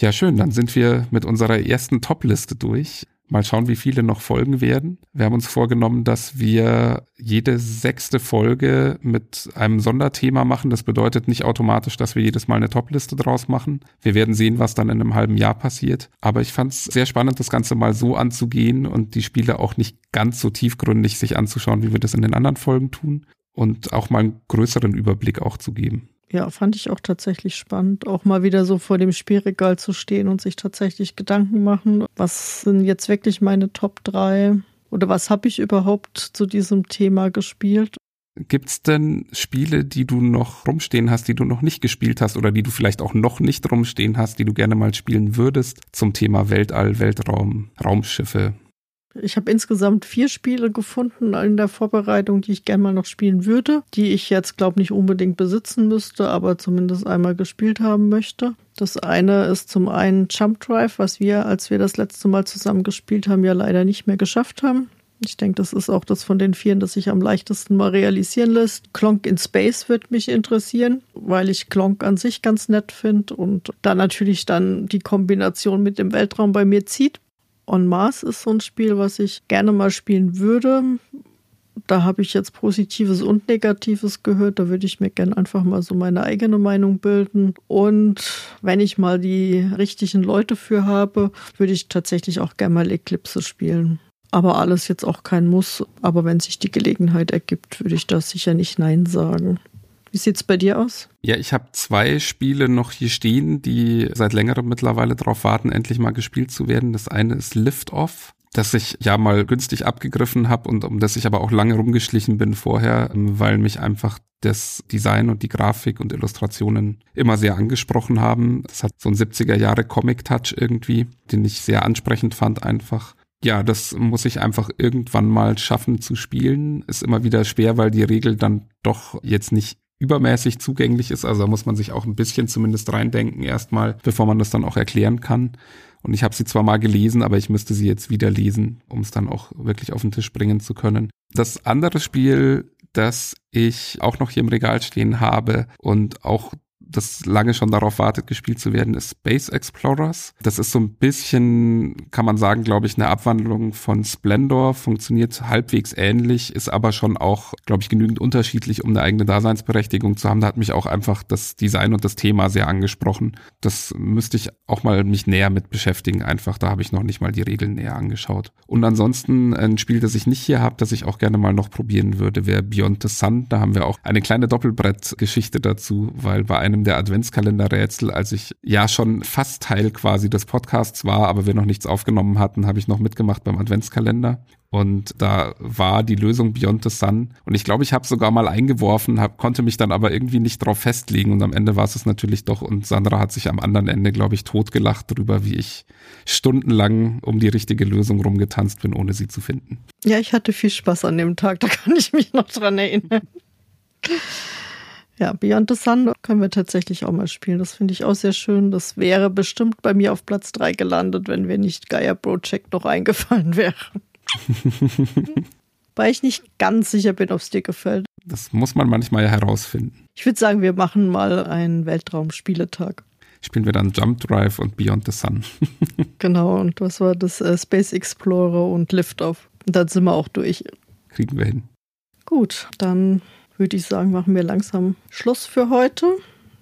Ja, schön, dann sind wir mit unserer ersten Topliste durch. Mal schauen, wie viele noch folgen werden. Wir haben uns vorgenommen, dass wir jede sechste Folge mit einem Sonderthema machen. Das bedeutet nicht automatisch, dass wir jedes Mal eine Topliste draus machen. Wir werden sehen, was dann in einem halben Jahr passiert. Aber ich fand es sehr spannend, das Ganze mal so anzugehen und die Spiele auch nicht ganz so tiefgründig sich anzuschauen, wie wir das in den anderen Folgen tun. Und auch mal einen größeren Überblick auch zu geben. Ja, fand ich auch tatsächlich spannend, auch mal wieder so vor dem Spielregal zu stehen und sich tatsächlich Gedanken machen, was sind jetzt wirklich meine Top 3 oder was habe ich überhaupt zu diesem Thema gespielt. Gibt's denn Spiele, die du noch rumstehen hast, die du noch nicht gespielt hast oder die du vielleicht auch noch nicht rumstehen hast, die du gerne mal spielen würdest zum Thema Weltall, Weltraum, Raumschiffe? Ich habe insgesamt vier Spiele gefunden in der Vorbereitung, die ich gerne mal noch spielen würde, die ich jetzt, glaube nicht unbedingt besitzen müsste, aber zumindest einmal gespielt haben möchte. Das eine ist zum einen Jump Drive, was wir, als wir das letzte Mal zusammen gespielt haben, ja leider nicht mehr geschafft haben. Ich denke, das ist auch das von den Vieren, das sich am leichtesten mal realisieren lässt. Klonk in Space wird mich interessieren, weil ich Klonk an sich ganz nett finde und da natürlich dann die Kombination mit dem Weltraum bei mir zieht. On Mars ist so ein Spiel, was ich gerne mal spielen würde. Da habe ich jetzt Positives und Negatives gehört. Da würde ich mir gerne einfach mal so meine eigene Meinung bilden. Und wenn ich mal die richtigen Leute für habe, würde ich tatsächlich auch gerne mal Eclipse spielen. Aber alles jetzt auch kein Muss. Aber wenn sich die Gelegenheit ergibt, würde ich da sicher nicht Nein sagen. Wie sieht's bei dir aus? Ja, ich habe zwei Spiele noch hier stehen, die seit längerem mittlerweile darauf warten, endlich mal gespielt zu werden. Das eine ist Lift Off das ich ja mal günstig abgegriffen habe und um das ich aber auch lange rumgeschlichen bin vorher, weil mich einfach das Design und die Grafik und Illustrationen immer sehr angesprochen haben. Das hat so ein 70er Jahre Comic-Touch irgendwie, den ich sehr ansprechend fand einfach. Ja, das muss ich einfach irgendwann mal schaffen zu spielen. Ist immer wieder schwer, weil die Regel dann doch jetzt nicht übermäßig zugänglich ist. Also da muss man sich auch ein bisschen zumindest reindenken erstmal, bevor man das dann auch erklären kann. Und ich habe sie zwar mal gelesen, aber ich müsste sie jetzt wieder lesen, um es dann auch wirklich auf den Tisch bringen zu können. Das andere Spiel, das ich auch noch hier im Regal stehen habe und auch das lange schon darauf wartet, gespielt zu werden, ist Space Explorers. Das ist so ein bisschen, kann man sagen, glaube ich, eine Abwandlung von Splendor, funktioniert halbwegs ähnlich, ist aber schon auch, glaube ich, genügend unterschiedlich, um eine eigene Daseinsberechtigung zu haben. Da hat mich auch einfach das Design und das Thema sehr angesprochen. Das müsste ich auch mal mich näher mit beschäftigen. Einfach, da habe ich noch nicht mal die Regeln näher angeschaut. Und ansonsten ein Spiel, das ich nicht hier habe, das ich auch gerne mal noch probieren würde, wäre Beyond the Sun. Da haben wir auch eine kleine Doppelbrettgeschichte dazu, weil bei einem der Adventskalenderrätsel, als ich ja schon fast Teil quasi des Podcasts war, aber wir noch nichts aufgenommen hatten, habe ich noch mitgemacht beim Adventskalender. und da war die Lösung Beyond the Sun. Und ich glaube, ich habe sogar mal eingeworfen, hab, konnte mich dann aber irgendwie nicht drauf festlegen und am Ende war es es natürlich doch und Sandra hat sich am anderen Ende, glaube ich, totgelacht darüber, wie ich stundenlang um die richtige Lösung rumgetanzt bin, ohne sie zu finden. Ja, ich hatte viel Spaß an dem Tag, da kann ich mich noch dran erinnern. Ja, Beyond the Sun können wir tatsächlich auch mal spielen. Das finde ich auch sehr schön. Das wäre bestimmt bei mir auf Platz 3 gelandet, wenn wir nicht Gaia Project noch eingefallen wären. *laughs* Weil ich nicht ganz sicher bin, ob es dir gefällt. Das muss man manchmal herausfinden. Ich würde sagen, wir machen mal einen Weltraumspieletag. Spielen wir dann Jump Drive und Beyond the Sun. *laughs* genau, und was war das? Äh, Space Explorer und Liftoff. Und dann sind wir auch durch. Kriegen wir hin. Gut, dann würde ich sagen, machen wir langsam Schluss für heute.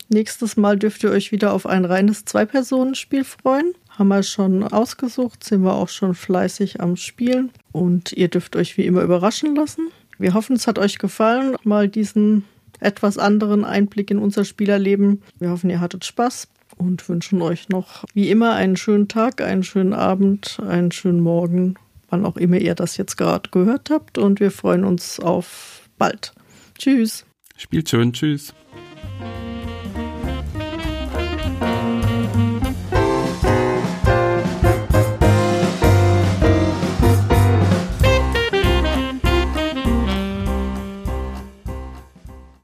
Nächstes Mal dürft ihr euch wieder auf ein reines Zwei-Personen-Spiel freuen. Haben wir schon ausgesucht, sind wir auch schon fleißig am Spielen. Und ihr dürft euch wie immer überraschen lassen. Wir hoffen, es hat euch gefallen, mal diesen etwas anderen Einblick in unser Spielerleben. Wir hoffen, ihr hattet Spaß und wünschen euch noch wie immer einen schönen Tag, einen schönen Abend, einen schönen Morgen, wann auch immer ihr das jetzt gerade gehört habt. Und wir freuen uns auf bald. Tschüss. Spielt schön. Tschüss.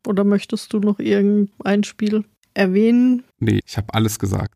Oder möchtest du noch irgendein Spiel erwähnen? Nee, ich habe alles gesagt.